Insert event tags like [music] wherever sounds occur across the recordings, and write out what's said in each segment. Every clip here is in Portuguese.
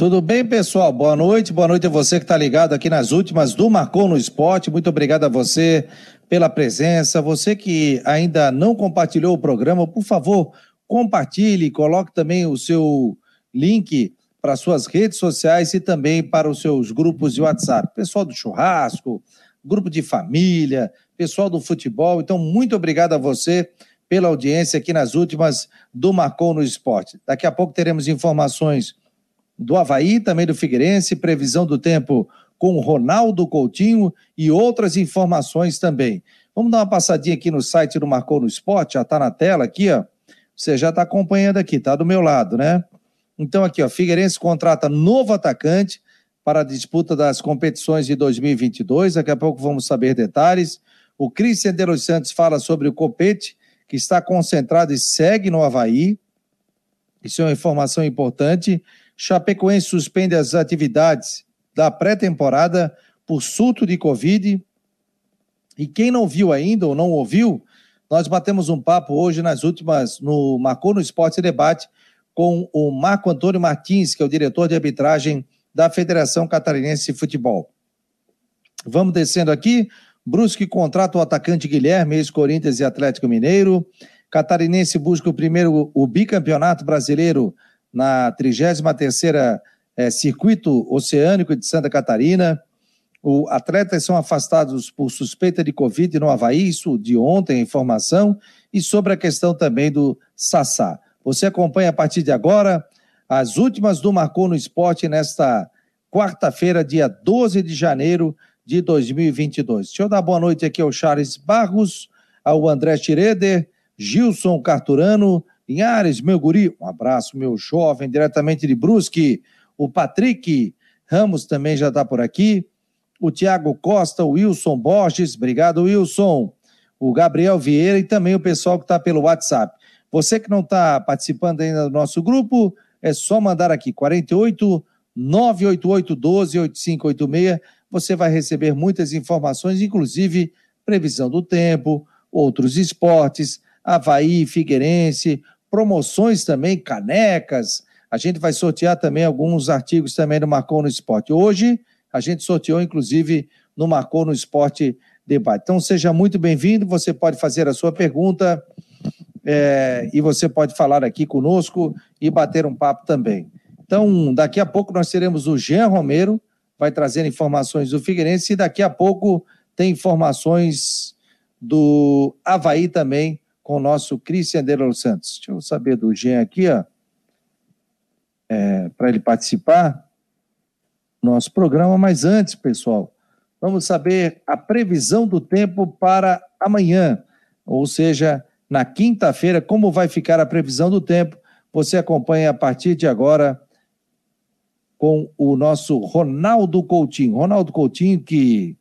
Tudo bem, pessoal? Boa noite. Boa noite a você que está ligado aqui nas últimas do Marcou no Esporte. Muito obrigado a você pela presença. Você que ainda não compartilhou o programa, por favor, compartilhe, coloque também o seu link para suas redes sociais e também para os seus grupos de WhatsApp. Pessoal do churrasco, grupo de família, pessoal do futebol. Então, muito obrigado a você pela audiência aqui nas últimas do Marcou no Esporte. Daqui a pouco teremos informações do Havaí, também do Figueirense, previsão do tempo com Ronaldo Coutinho e outras informações também. Vamos dar uma passadinha aqui no site do Marcou no Esporte, já está na tela aqui, ó. Você já está acompanhando aqui, tá do meu lado, né? Então aqui, ó, Figueirense contrata novo atacante para a disputa das competições de 2022. Daqui a pouco vamos saber detalhes. O Cristian de los Santos fala sobre o Copete, que está concentrado e segue no Havaí. Isso é uma informação importante. Chapecoense suspende as atividades da pré-temporada por surto de Covid. E quem não viu ainda ou não ouviu, nós batemos um papo hoje nas últimas, no Marcou no Esporte Debate, com o Marco Antônio Martins, que é o diretor de arbitragem da Federação Catarinense de Futebol. Vamos descendo aqui. Brusque contrata o atacante Guilherme, ex-Corinthians e Atlético Mineiro. Catarinense busca o primeiro o bicampeonato brasileiro na 33ª é, Circuito Oceânico de Santa Catarina. O atletas são afastados por suspeita de Covid no Havaí, isso de ontem, informação, e sobre a questão também do Sassá. Você acompanha a partir de agora as últimas do Marcou no Esporte nesta quarta-feira, dia 12 de janeiro de 2022. Deixa eu dar boa noite aqui ao Charles Barros, ao André Schroeder, Gilson Carturano, Linhares, meu guri, um abraço, meu jovem, diretamente de Brusque. O Patrick Ramos também já está por aqui. O Tiago Costa, o Wilson Borges, obrigado, Wilson. O Gabriel Vieira e também o pessoal que está pelo WhatsApp. Você que não está participando ainda do nosso grupo, é só mandar aqui 48 988 12 8586. Você vai receber muitas informações, inclusive previsão do tempo, outros esportes, Havaí, Figueirense, promoções também, canecas. A gente vai sortear também alguns artigos também no Marcou no Esporte. Hoje, a gente sorteou, inclusive, no Marcou no Esporte Debate. Então, seja muito bem-vindo. Você pode fazer a sua pergunta é, e você pode falar aqui conosco e bater um papo também. Então, daqui a pouco nós teremos o Jean Romero, vai trazer informações do Figueirense, e daqui a pouco tem informações do Havaí também, com o nosso Cristian de los Santos. Deixa eu saber do Jean aqui, ó, é, para ele participar do nosso programa. Mas antes, pessoal, vamos saber a previsão do tempo para amanhã, ou seja, na quinta-feira, como vai ficar a previsão do tempo. Você acompanha a partir de agora com o nosso Ronaldo Coutinho. Ronaldo Coutinho, que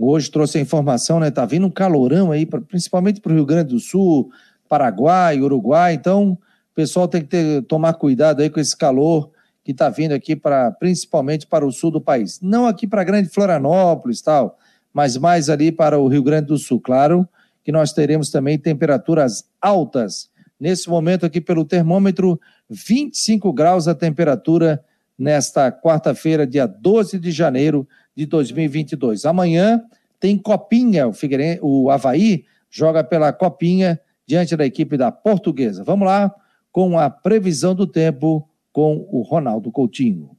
Hoje trouxe a informação, né? Tá vindo um calorão aí, principalmente para o Rio Grande do Sul, Paraguai, Uruguai. Então, o pessoal tem que ter, tomar cuidado aí com esse calor que está vindo aqui para, principalmente para o sul do país. Não aqui para a Grande Florianópolis, tal, mas mais ali para o Rio Grande do Sul. Claro que nós teremos também temperaturas altas. Nesse momento aqui pelo termômetro, 25 graus a temperatura nesta quarta-feira, dia 12 de janeiro de 2022. Amanhã tem Copinha, o, Figueirense, o Havaí joga pela Copinha diante da equipe da Portuguesa. Vamos lá com a previsão do tempo com o Ronaldo Coutinho.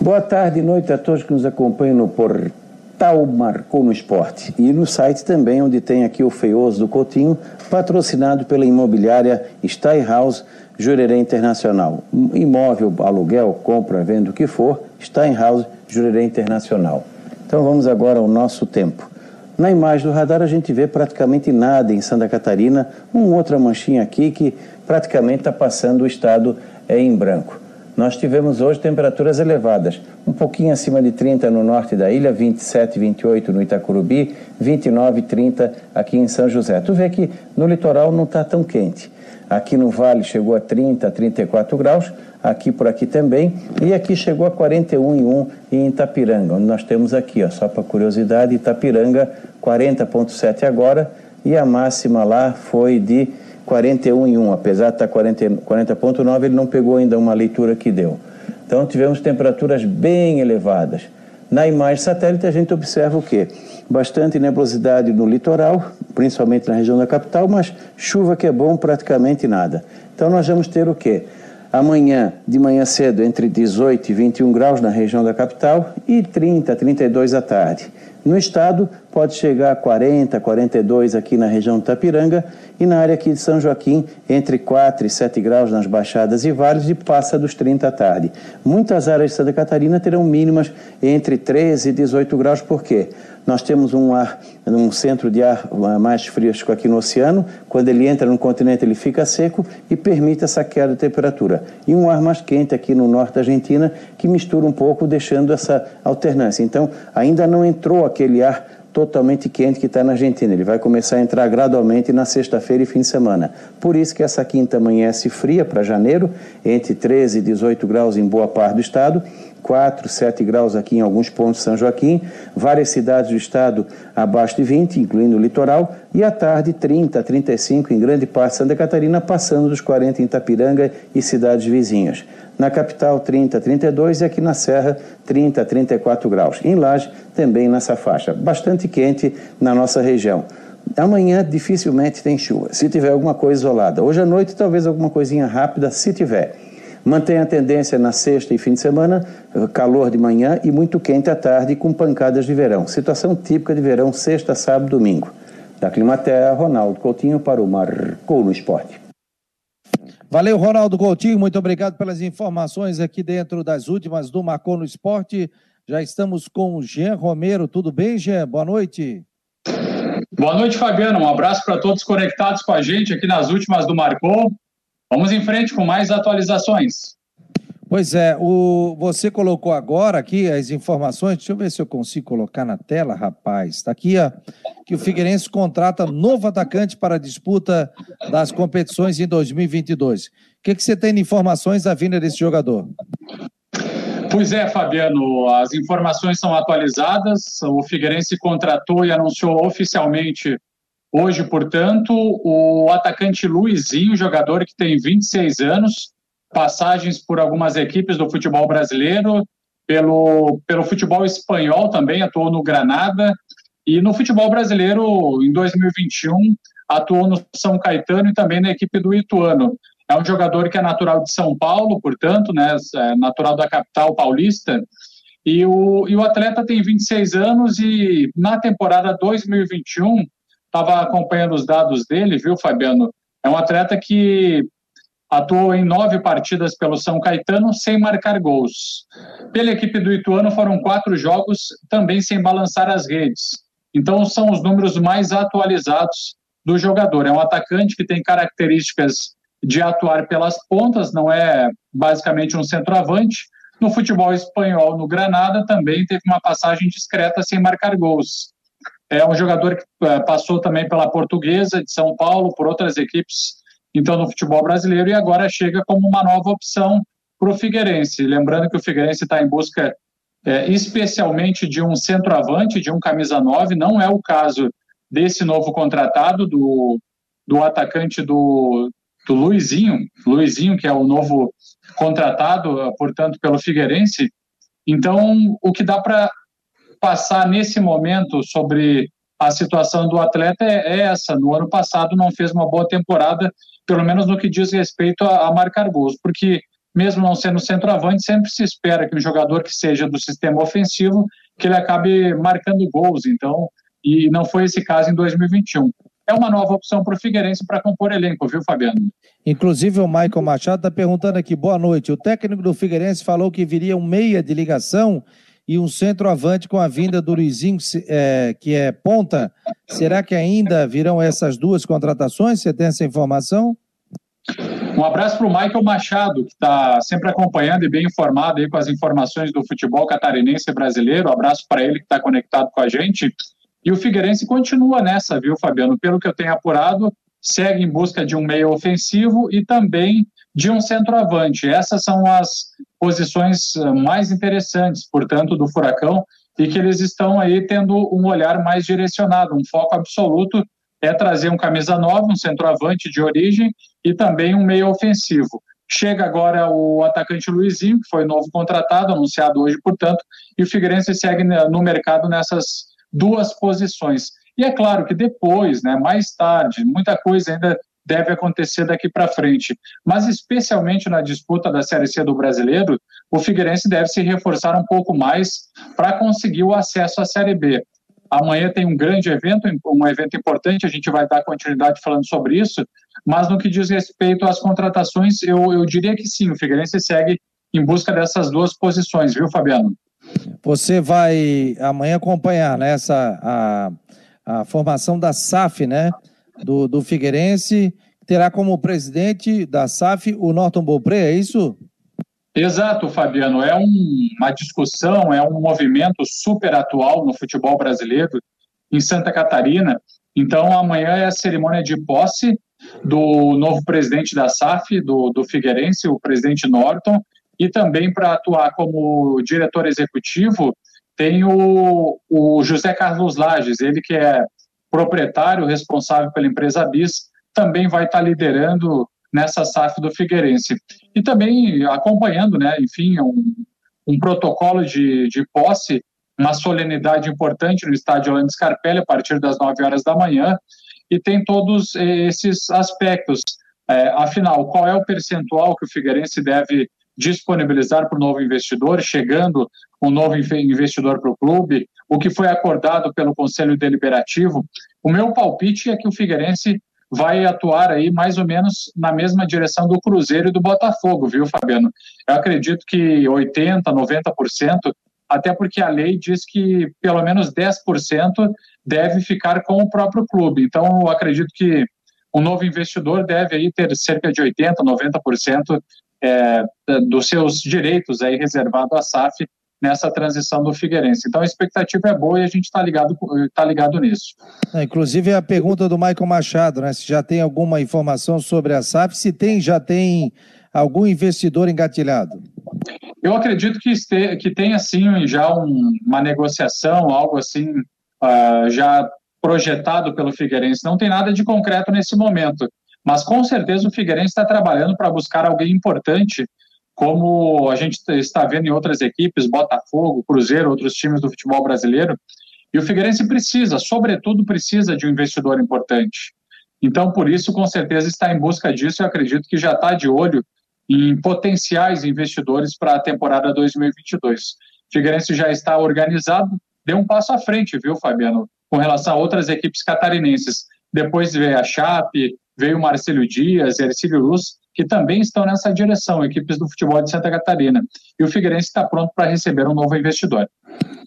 Boa tarde e noite a todos que nos acompanham no portal Marcou no Esporte e no site também, onde tem aqui o feioso do Coutinho, patrocinado pela imobiliária Steinhaus Jurerê Internacional. Imóvel, aluguel, compra, venda, o que for, Steinhaus Jurerê Internacional. Então vamos agora ao nosso tempo. Na imagem do radar a gente vê praticamente nada em Santa Catarina, uma outra manchinha aqui que praticamente está passando o estado é, em branco. Nós tivemos hoje temperaturas elevadas, um pouquinho acima de 30 no norte da ilha, 27, 28 no Itacurubi, 29, 30 aqui em São José. Tu vê que no litoral não está tão quente. Aqui no Vale chegou a 30, 34 graus, aqui por aqui também, e aqui chegou a 41,1 em Itapiranga, onde nós temos aqui, ó, só para curiosidade, Itapiranga 40,7 agora, e a máxima lá foi de 41,1, apesar de estar 40,9, ele não pegou ainda uma leitura que deu. Então tivemos temperaturas bem elevadas. Na imagem satélite a gente observa o quê? Bastante nebulosidade no litoral, principalmente na região da capital, mas chuva que é bom, praticamente nada. Então nós vamos ter o quê? Amanhã, de manhã cedo, entre 18 e 21 graus na região da capital e 30, 32 à tarde. No estado, pode chegar a 40, 42 aqui na região de Tapiranga e na área aqui de São Joaquim, entre 4 e 7 graus nas baixadas e vales e passa dos 30 à tarde. Muitas áreas de Santa Catarina terão mínimas entre 13 e 18 graus, por quê? Nós temos um ar, um centro de ar mais fresco aqui no oceano. Quando ele entra no continente, ele fica seco e permite essa queda de temperatura. E um ar mais quente aqui no norte da Argentina, que mistura um pouco, deixando essa alternância. Então, ainda não entrou aquele ar totalmente quente que está na Argentina. Ele vai começar a entrar gradualmente na sexta-feira e fim de semana. Por isso que essa quinta amanhece fria para janeiro, entre 13 e 18 graus em boa parte do estado 4, 7 graus aqui em alguns pontos de São Joaquim, várias cidades do estado abaixo de 20, incluindo o litoral, e à tarde 30, 35 em grande parte de Santa Catarina, passando dos 40 em Itapiranga e cidades vizinhas. Na capital 30, 32 e aqui na Serra 30, 34 graus. Em Laje também nessa faixa, bastante quente na nossa região. Amanhã dificilmente tem chuva, se tiver alguma coisa isolada. Hoje à noite talvez alguma coisinha rápida, se tiver. Mantém a tendência na sexta e fim de semana, calor de manhã e muito quente à tarde com pancadas de verão. Situação típica de verão, sexta, sábado, domingo. Da Climaterra, Ronaldo Coutinho para o Marcou no Esporte. Valeu, Ronaldo Coutinho, muito obrigado pelas informações aqui dentro das últimas do Marcou no Esporte. Já estamos com o Jean Romero. Tudo bem, Jean? Boa noite. Boa noite, Fabiano. Um abraço para todos conectados com a gente aqui nas últimas do Marcou. Vamos em frente com mais atualizações. Pois é, o, você colocou agora aqui as informações, deixa eu ver se eu consigo colocar na tela, rapaz. Está aqui ó, que o Figueirense contrata novo atacante para a disputa das competições em 2022. O que, que você tem de informações da vinda desse jogador? Pois é, Fabiano, as informações são atualizadas. O Figueirense contratou e anunciou oficialmente Hoje, portanto, o atacante Luizinho, jogador que tem 26 anos, passagens por algumas equipes do futebol brasileiro, pelo, pelo futebol espanhol também, atuou no Granada, e no futebol brasileiro, em 2021, atuou no São Caetano e também na equipe do Ituano. É um jogador que é natural de São Paulo, portanto, né, é natural da capital paulista, e o, e o atleta tem 26 anos e na temporada 2021 estava acompanhando os dados dele, viu, Fabiano? É um atleta que atuou em nove partidas pelo São Caetano sem marcar gols. Pela equipe do Ituano foram quatro jogos também sem balançar as redes. Então são os números mais atualizados do jogador. É um atacante que tem características de atuar pelas pontas, não é basicamente um centroavante. No futebol espanhol, no Granada, também teve uma passagem discreta sem marcar gols. É um jogador que é, passou também pela Portuguesa de São Paulo, por outras equipes, então no futebol brasileiro, e agora chega como uma nova opção para o Figueirense. Lembrando que o Figueirense está em busca é, especialmente de um centroavante, de um camisa 9, não é o caso desse novo contratado, do, do atacante do, do Luizinho, Luizinho, que é o novo contratado, portanto, pelo Figueirense. Então, o que dá para passar nesse momento sobre a situação do atleta é, é essa. No ano passado não fez uma boa temporada, pelo menos no que diz respeito a, a marcar gols, porque mesmo não sendo centroavante, sempre se espera que um jogador que seja do sistema ofensivo que ele acabe marcando gols. Então, e não foi esse caso em 2021. É uma nova opção para o Figueirense para compor elenco, viu, Fabiano? Inclusive o Michael Machado está perguntando aqui, boa noite. O técnico do Figueirense falou que viria um meia de ligação e um centroavante com a vinda do Luizinho, é, que é ponta. Será que ainda virão essas duas contratações? Você tem essa informação? Um abraço para o Michael Machado, que está sempre acompanhando e bem informado aí com as informações do futebol catarinense e brasileiro. Um abraço para ele que está conectado com a gente. E o Figueirense continua nessa, viu, Fabiano? Pelo que eu tenho apurado, segue em busca de um meio ofensivo e também de um centroavante. Essas são as posições eh, mais interessantes, portanto, do Furacão e que eles estão aí tendo um olhar mais direcionado, um foco absoluto é trazer um camisa 9, um centroavante de origem e também um meio ofensivo. Chega agora o atacante Luizinho, que foi novo contratado, anunciado hoje, portanto, e o Figueirense segue no mercado nessas duas posições. E é claro que depois, né, mais tarde, muita coisa ainda deve acontecer daqui para frente. Mas, especialmente na disputa da Série C do Brasileiro, o Figueirense deve se reforçar um pouco mais para conseguir o acesso à Série B. Amanhã tem um grande evento, um evento importante, a gente vai dar continuidade falando sobre isso, mas no que diz respeito às contratações, eu, eu diria que sim, o Figueirense segue em busca dessas duas posições, viu, Fabiano? Você vai amanhã acompanhar né, a, a formação da SAF, né? Do, do Figueirense, terá como presidente da SAF o Norton Beaupré, é isso? Exato, Fabiano. É um, uma discussão, é um movimento super atual no futebol brasileiro, em Santa Catarina. Então, amanhã é a cerimônia de posse do novo presidente da SAF, do, do Figueirense, o presidente Norton, e também para atuar como diretor executivo tem o, o José Carlos Lages, ele que é proprietário, responsável pela empresa BIS, também vai estar liderando nessa SAF do Figueirense. E também acompanhando, né, enfim, um, um protocolo de, de posse, uma solenidade importante no estádio Orlando Scarpelli a partir das 9 horas da manhã, e tem todos esses aspectos. É, afinal, qual é o percentual que o Figueirense deve disponibilizar para o novo investidor, chegando um novo investidor para o clube, o que foi acordado pelo Conselho Deliberativo. O meu palpite é que o Figueirense vai atuar aí mais ou menos na mesma direção do Cruzeiro e do Botafogo, viu, Fabiano? Eu acredito que 80%, 90%, até porque a lei diz que pelo menos 10% deve ficar com o próprio clube. Então, eu acredito que um novo investidor deve aí ter cerca de 80%, 90% é, dos seus direitos aí reservado à SAF nessa transição do Figueirense. Então a expectativa é boa e a gente está ligado, tá ligado nisso. É, inclusive a pergunta do Michael Machado, né? Se já tem alguma informação sobre a SAF, se tem, já tem algum investidor engatilhado? Eu acredito que, este, que tenha sim já um, uma negociação, algo assim uh, já projetado pelo Figueirense. Não tem nada de concreto nesse momento, mas com certeza o Figueirense está trabalhando para buscar alguém importante como a gente está vendo em outras equipes, Botafogo, Cruzeiro, outros times do futebol brasileiro. E o Figueirense precisa, sobretudo, precisa de um investidor importante. Então, por isso, com certeza, está em busca disso e acredito que já está de olho em potenciais investidores para a temporada 2022. O Figueirense já está organizado, deu um passo à frente, viu, Fabiano, com relação a outras equipes catarinenses. Depois veio a Chape, veio Marcelo Dias, Ercílio Luz, que também estão nessa direção, equipes do futebol de Santa Catarina. E o Figueirense está pronto para receber um novo investidor.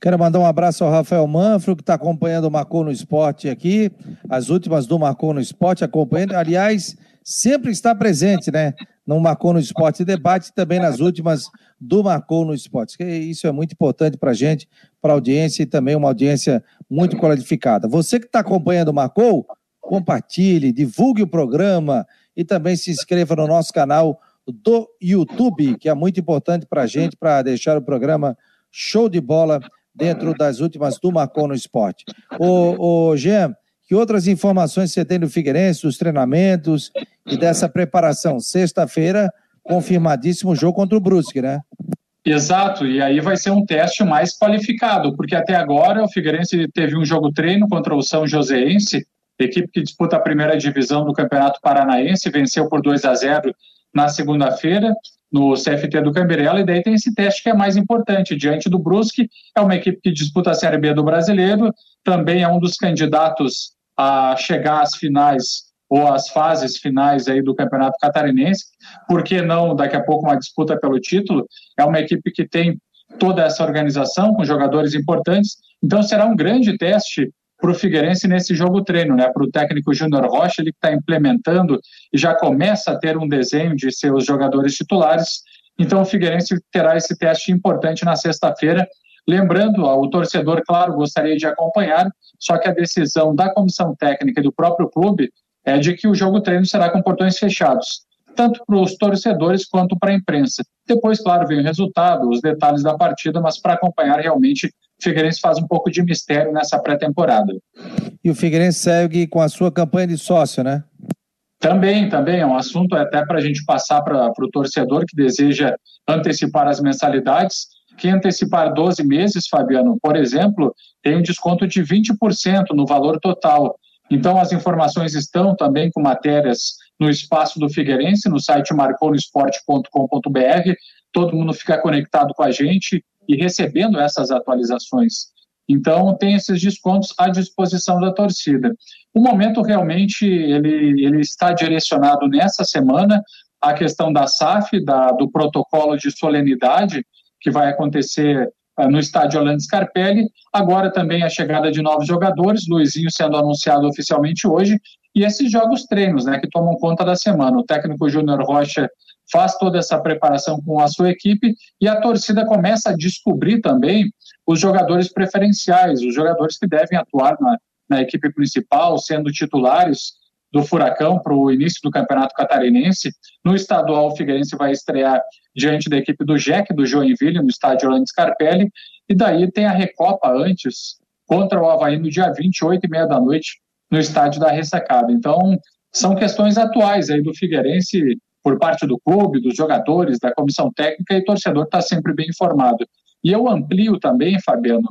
Quero mandar um abraço ao Rafael Manfro, que está acompanhando o Marcou no Esporte aqui, as últimas do Marcou no Esporte, acompanhando. Aliás, sempre está presente, né? No Marcou no Esporte Debate também nas últimas do Marcou no Esporte. Isso é muito importante para a gente, para a audiência e também uma audiência muito qualificada. Você que está acompanhando o Marcou, compartilhe, divulgue o programa e também se inscreva no nosso canal do YouTube, que é muito importante para a gente, para deixar o programa show de bola dentro das últimas do Marcon no Esporte. O, o Jean, que outras informações você tem do Figueirense, dos treinamentos e dessa preparação? Sexta-feira, confirmadíssimo jogo contra o Brusque, né? Exato, e aí vai ser um teste mais qualificado, porque até agora o Figueirense teve um jogo treino contra o São Joséense, equipe que disputa a primeira divisão do Campeonato Paranaense, venceu por 2 a 0 na segunda-feira no CFT do Camberela, e daí tem esse teste que é mais importante, diante do Brusque, é uma equipe que disputa a Série B do Brasileiro, também é um dos candidatos a chegar às finais ou às fases finais aí do Campeonato Catarinense, por que não daqui a pouco uma disputa pelo título? É uma equipe que tem toda essa organização com jogadores importantes, então será um grande teste para o Figueirense nesse jogo treino, né? Para o técnico Júnior Rocha, ele está implementando e já começa a ter um desenho de seus jogadores titulares. Então o Figueirense terá esse teste importante na sexta-feira. Lembrando, o torcedor, claro, gostaria de acompanhar, só que a decisão da comissão técnica e do próprio clube é de que o jogo treino será com portões fechados, tanto para os torcedores quanto para a imprensa. Depois, claro, vem o resultado, os detalhes da partida, mas para acompanhar realmente o Figueirense faz um pouco de mistério nessa pré-temporada. E o Figueirense segue com a sua campanha de sócio, né? Também, também, é um assunto até para a gente passar para o torcedor que deseja antecipar as mensalidades. Quem antecipar 12 meses, Fabiano, por exemplo, tem um desconto de 20% no valor total. Então, as informações estão também com matérias no espaço do Figueirense, no site marconosport.com.br. Todo mundo fica conectado com a gente e recebendo essas atualizações. Então, tem esses descontos à disposição da torcida. O momento realmente ele, ele está direcionado nessa semana à questão da SAF, da, do protocolo de solenidade, que vai acontecer uh, no estádio Orlando Scarpelli. Agora também a chegada de novos jogadores, Luizinho sendo anunciado oficialmente hoje, e esses jogos treinos, né, que tomam conta da semana. O técnico Júnior Rocha faz toda essa preparação com a sua equipe e a torcida começa a descobrir também os jogadores preferenciais, os jogadores que devem atuar na, na equipe principal, sendo titulares do Furacão para o início do Campeonato Catarinense. No estadual, o Figueirense vai estrear diante da equipe do Jack, do Joinville, no estádio Orlando Scarpelli, e daí tem a Recopa antes, contra o Havaí, no dia 28 e meia da noite, no estádio da Ressacada. Então, são questões atuais aí do Figueirense por parte do clube, dos jogadores, da comissão técnica, e o torcedor está sempre bem informado. E eu amplio também, Fabiano,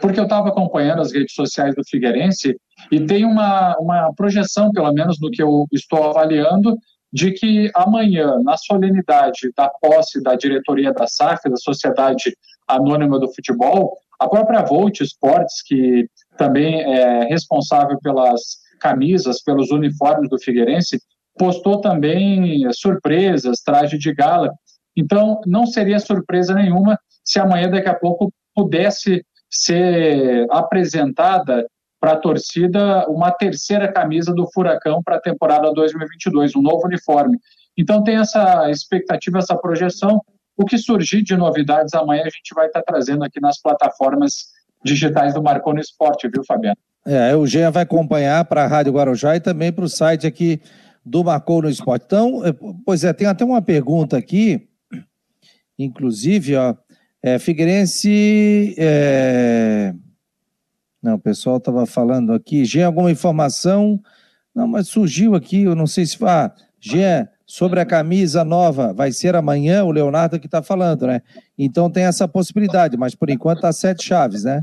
porque eu estava acompanhando as redes sociais do Figueirense e tem uma, uma projeção, pelo menos no que eu estou avaliando, de que amanhã, na solenidade da posse da diretoria da SAF, da Sociedade Anônima do Futebol, a própria Volt Sports, que também é responsável pelas camisas, pelos uniformes do Figueirense, postou também surpresas, traje de gala. Então, não seria surpresa nenhuma se amanhã, daqui a pouco, pudesse ser apresentada para a torcida uma terceira camisa do Furacão para a temporada 2022, um novo uniforme. Então, tem essa expectativa, essa projeção. O que surgir de novidades amanhã, a gente vai estar trazendo aqui nas plataformas digitais do Marconi Esporte, viu, Fabiano? É, o Jean vai acompanhar para a Rádio Guarujá e também para o site aqui do Marcou no Esporte. Então, é, pois é, tem até uma pergunta aqui, inclusive, ó, é, Figueirense. É... Não, o pessoal estava falando aqui. Jean, alguma informação? Não, mas surgiu aqui, eu não sei se. Ah, Jean, sobre a camisa nova, vai ser amanhã, o Leonardo que está falando, né? Então tem essa possibilidade, mas por enquanto está sete chaves, né?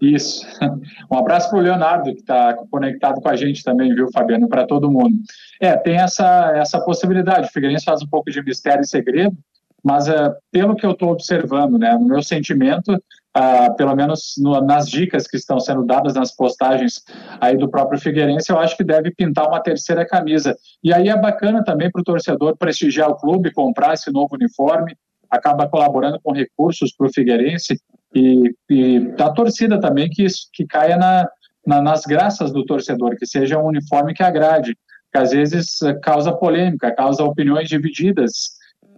Isso. [laughs] Um abraço para o Leonardo, que está conectado com a gente também, viu, Fabiano, para todo mundo. É, tem essa, essa possibilidade. O Figueirense faz um pouco de mistério e segredo, mas uh, pelo que eu estou observando, né, no meu sentimento, uh, pelo menos no, nas dicas que estão sendo dadas nas postagens aí do próprio Figueirense, eu acho que deve pintar uma terceira camisa. E aí é bacana também para o torcedor prestigiar o clube, comprar esse novo uniforme, acaba colaborando com recursos para o Figueirense e, e a torcida também que, que caia na, na, nas graças do torcedor, que seja um uniforme que agrade, que às vezes eh, causa polêmica, causa opiniões divididas.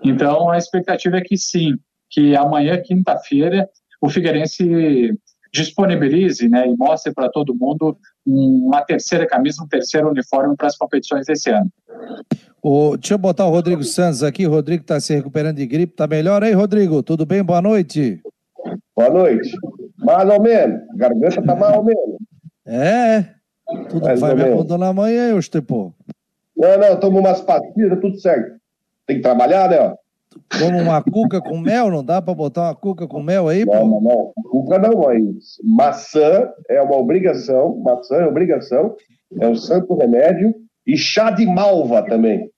Então, a expectativa é que sim, que amanhã, quinta-feira, o Figueirense disponibilize né, e mostre para todo mundo uma terceira camisa, um terceiro uniforme para as competições desse ano. O, deixa eu botar o Rodrigo Santos aqui. O Rodrigo está se recuperando de gripe. Tá melhor aí, Rodrigo? Tudo bem? Boa noite. Boa noite. Mais ou menos. Garganta tá mais ou menos. É. Tudo mais vai me abandonar amanhã, Estepô. Não, não, tomo umas pastilhas, tudo certo. Tem que trabalhar, né? Como uma cuca com mel, não dá para botar uma cuca com mel aí, não, pô? Não, não, cuca não, mas maçã é uma obrigação, maçã é obrigação, é um santo remédio, e chá de malva também.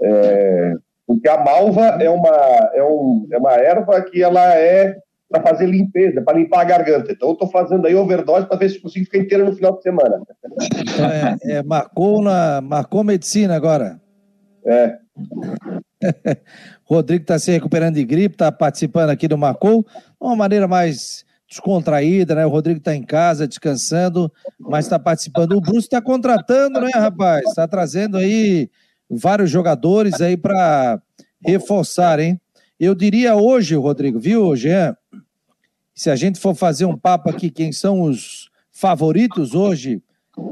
É, porque a malva é uma, é, um, é uma erva que ela é para fazer limpeza, para limpar a garganta. Então eu estou fazendo aí overdose para ver se consigo ficar inteiro no final de semana. Então é, é, marcou, na, marcou medicina agora. É. [laughs] Rodrigo está se recuperando de gripe, está participando aqui do Marcou, de uma maneira mais descontraída, né? O Rodrigo está em casa, descansando, mas está participando. O Bruce está contratando, né, rapaz? Está trazendo aí vários jogadores aí para reforçar, hein? Eu diria hoje, Rodrigo, viu, Jean? Se a gente for fazer um papo aqui, quem são os favoritos hoje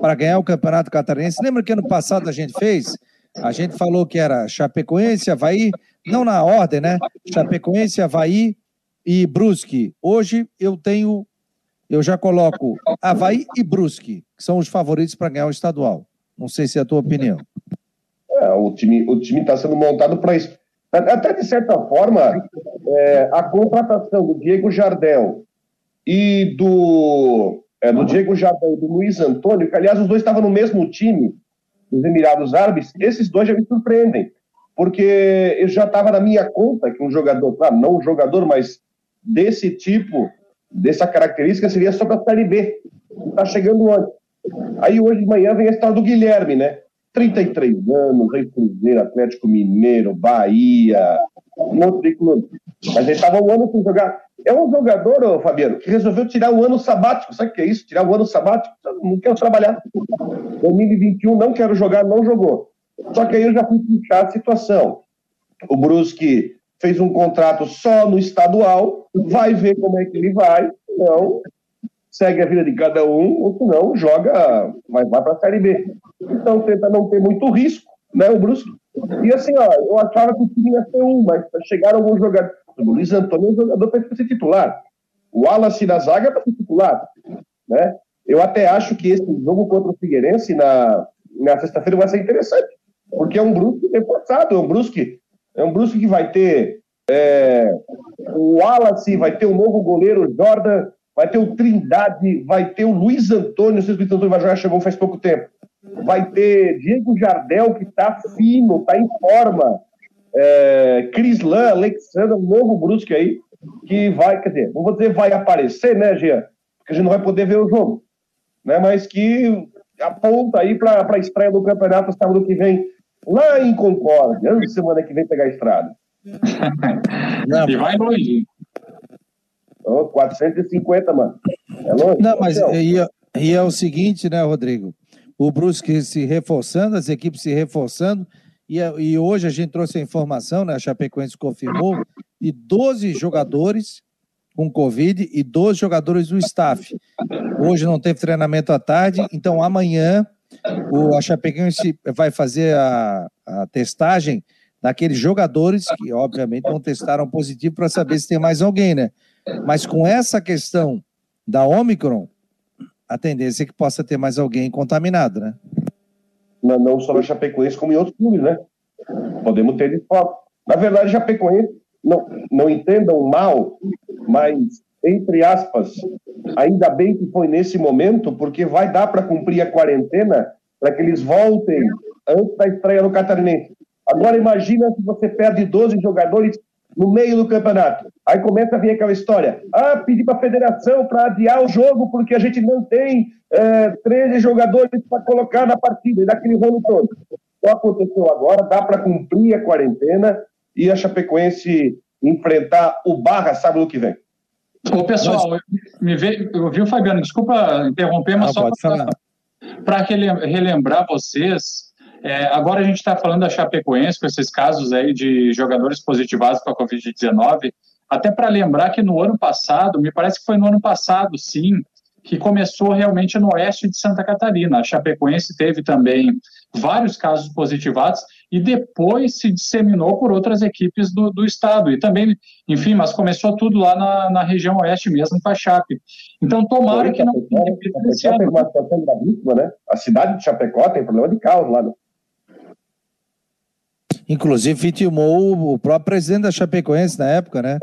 para ganhar o Campeonato Catarinense? Lembra que ano passado a gente fez? A gente falou que era Chapecoense, Havaí, não na ordem, né? Chapecoense, Havaí e Brusque. Hoje eu tenho, eu já coloco Havaí e Brusque, que são os favoritos para ganhar o estadual. Não sei se é a tua opinião. É, o time o time está sendo montado para isso. Até de certa forma, é, a contratação do Diego Jardel e do, é, do Diego Jardel e do Luiz Antônio, que aliás os dois estavam no mesmo time dos Emirados Árabes, esses dois já me surpreendem, porque eu já estava na minha conta que um jogador, claro, não um jogador, mas desse tipo, dessa característica, seria só para a Série B. Está chegando antes. Aí hoje de manhã vem a história do Guilherme, né? 33 anos, Rei Cruzeiro, Atlético Mineiro, Bahia, um de clube. Mas ele estava um ano sem jogar. É um jogador, ô, Fabiano, que resolveu tirar o ano sabático. Sabe o que é isso? Tirar o ano sabático? Não quero trabalhar. 2021 não quero jogar, não jogou. Só que aí eu já fui puxar a situação. O Brusque fez um contrato só no estadual, vai ver como é que ele vai, não segue a vida de cada um, ou se não, joga, mas vai para a Série B. Então tenta não ter muito risco, né, o Brusque. E assim, ó, eu achava que o time ia ser um, mas chegaram alguns jogadores. O Luiz Antônio é um jogador para ser titular. O Wallace na zaga é para ser titular. Né? Eu até acho que esse jogo contra o Figueirense na, na sexta-feira vai ser interessante, porque é um Brusque reforçado, é um Brusque, é um Brusque que vai ter é, o Wallace, vai ter o novo goleiro Jordan, vai ter o Trindade, vai ter o Luiz Antônio, não sei se o Luiz Antônio vai chegou faz pouco tempo. Vai ter Diego Jardel, que está fino, está em forma. É, Crislan, Alexandre, um novo Brusque aí, que vai, quer dizer, vou dizer vai aparecer, né, Jean? Porque a gente não vai poder ver o jogo. Né, mas que aponta aí para a estreia do campeonato sábado que vem, lá em Concórdia, semana que vem pegar a estrada. Não, [laughs] e vai longe. Oh, 450, mano. É longe. Não, mas e, e, é o seguinte, né, Rodrigo? O Brusque se reforçando, as equipes se reforçando, e, e hoje a gente trouxe a informação, né? A Chapecoense confirmou, de 12 jogadores com Covid e 12 jogadores do staff. Hoje não teve treinamento à tarde, então amanhã o, a Chapecoense vai fazer a, a testagem daqueles jogadores que, obviamente, não testaram positivo para saber se tem mais alguém, né? Mas com essa questão da Omicron, a tendência é que possa ter mais alguém contaminado, né? Não, não só na Chapecoense, como em outros clubes, né? Podemos ter de foto. Na verdade, Chapecoense, não, não entendam mal, mas, entre aspas, ainda bem que foi nesse momento, porque vai dar para cumprir a quarentena para que eles voltem antes da estreia no Catarinense. Agora, imagina se você perde 12 jogadores no meio do campeonato. Aí começa a vir aquela história. Ah, pedi para a federação para adiar o jogo porque a gente não tem é, 13 jogadores para colocar na partida, e daquele rolo todo. Só aconteceu agora, dá para cumprir a quarentena e a Chapecoense enfrentar o Barra sábado que vem. Ô, pessoal, Mas... me vê, eu vi o Fabiano, desculpa interromper, mas ah, só para relembrar vocês é, agora a gente está falando da Chapecoense, com esses casos aí de jogadores positivados com a Covid-19, até para lembrar que no ano passado, me parece que foi no ano passado, sim, que começou realmente no oeste de Santa Catarina. A Chapecoense teve também vários casos positivados e depois se disseminou por outras equipes do, do estado. E também, enfim, mas começou tudo lá na, na região oeste mesmo, com a Chape. Então, tomara que não... Né? A cidade de Chapecó tem problema de caos lá, né? Inclusive, vitimou o próprio presidente da Chapecoense na época, né?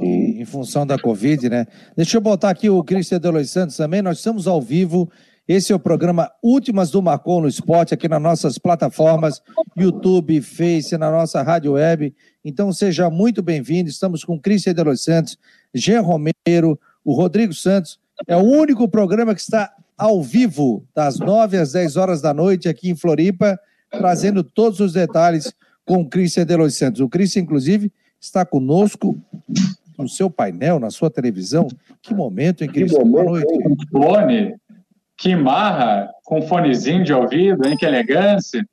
em função da Covid, né? Deixa eu botar aqui o Cristian Delois Santos também. Nós estamos ao vivo. Esse é o programa Últimas do Marcon no Esporte, aqui nas nossas plataformas, YouTube, Face, na nossa rádio web. Então, seja muito bem-vindo. Estamos com Cristian Delois Santos, Jean Romero, o Rodrigo Santos. É o único programa que está ao vivo, das 9 às 10 horas da noite, aqui em Floripa trazendo todos os detalhes com o Cristian Delois Santos. O Cristian, inclusive, está conosco no seu painel, na sua televisão. Que momento, hein, Cristian? Boa noite. Fone, que marra, com fonezinho de ouvido, hein? Que elegância.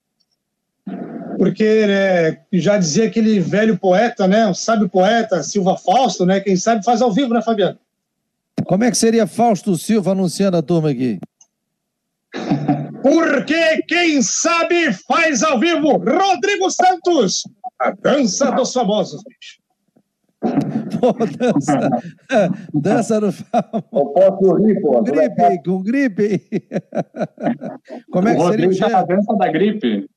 Porque né, já dizia aquele velho poeta, né? O sábio poeta, Silva Fausto, né? Quem sabe faz ao vivo, né, Fabiano? Como é que seria Fausto Silva anunciando a turma aqui? [laughs] Porque quem sabe faz ao vivo. Rodrigo Santos, a dança dos famosos, bicho. Pô, dança, [laughs] dança no famoso. Eu posso rir, pô. Gripe, com gripe. [laughs] Como é que o seria o tá a dança da gripe.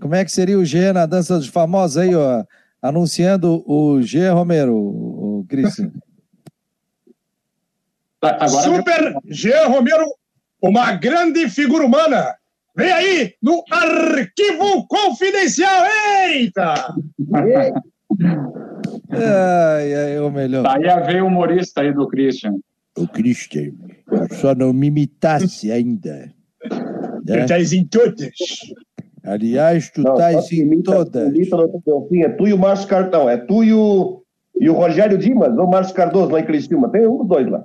Como é que seria o G na dança dos famosos aí, ó? Anunciando o G Romero, o Cristian. Agora Super G Romero, uma grande figura humana. Vem aí no arquivo confidencial. Eita! [laughs] ai, ai, o melhor. Daí a veio o humorista aí do Christian. O Christian, só não me imitasse ainda. Né? Tu estás em todas. Aliás, tu estás em imita, todas. Imita é tu e o Márcio Cartão. É tu e o, e o Rogério Dimas, ou o Márcio Cardoso lá em Criciúma. Tem um dos dois lá.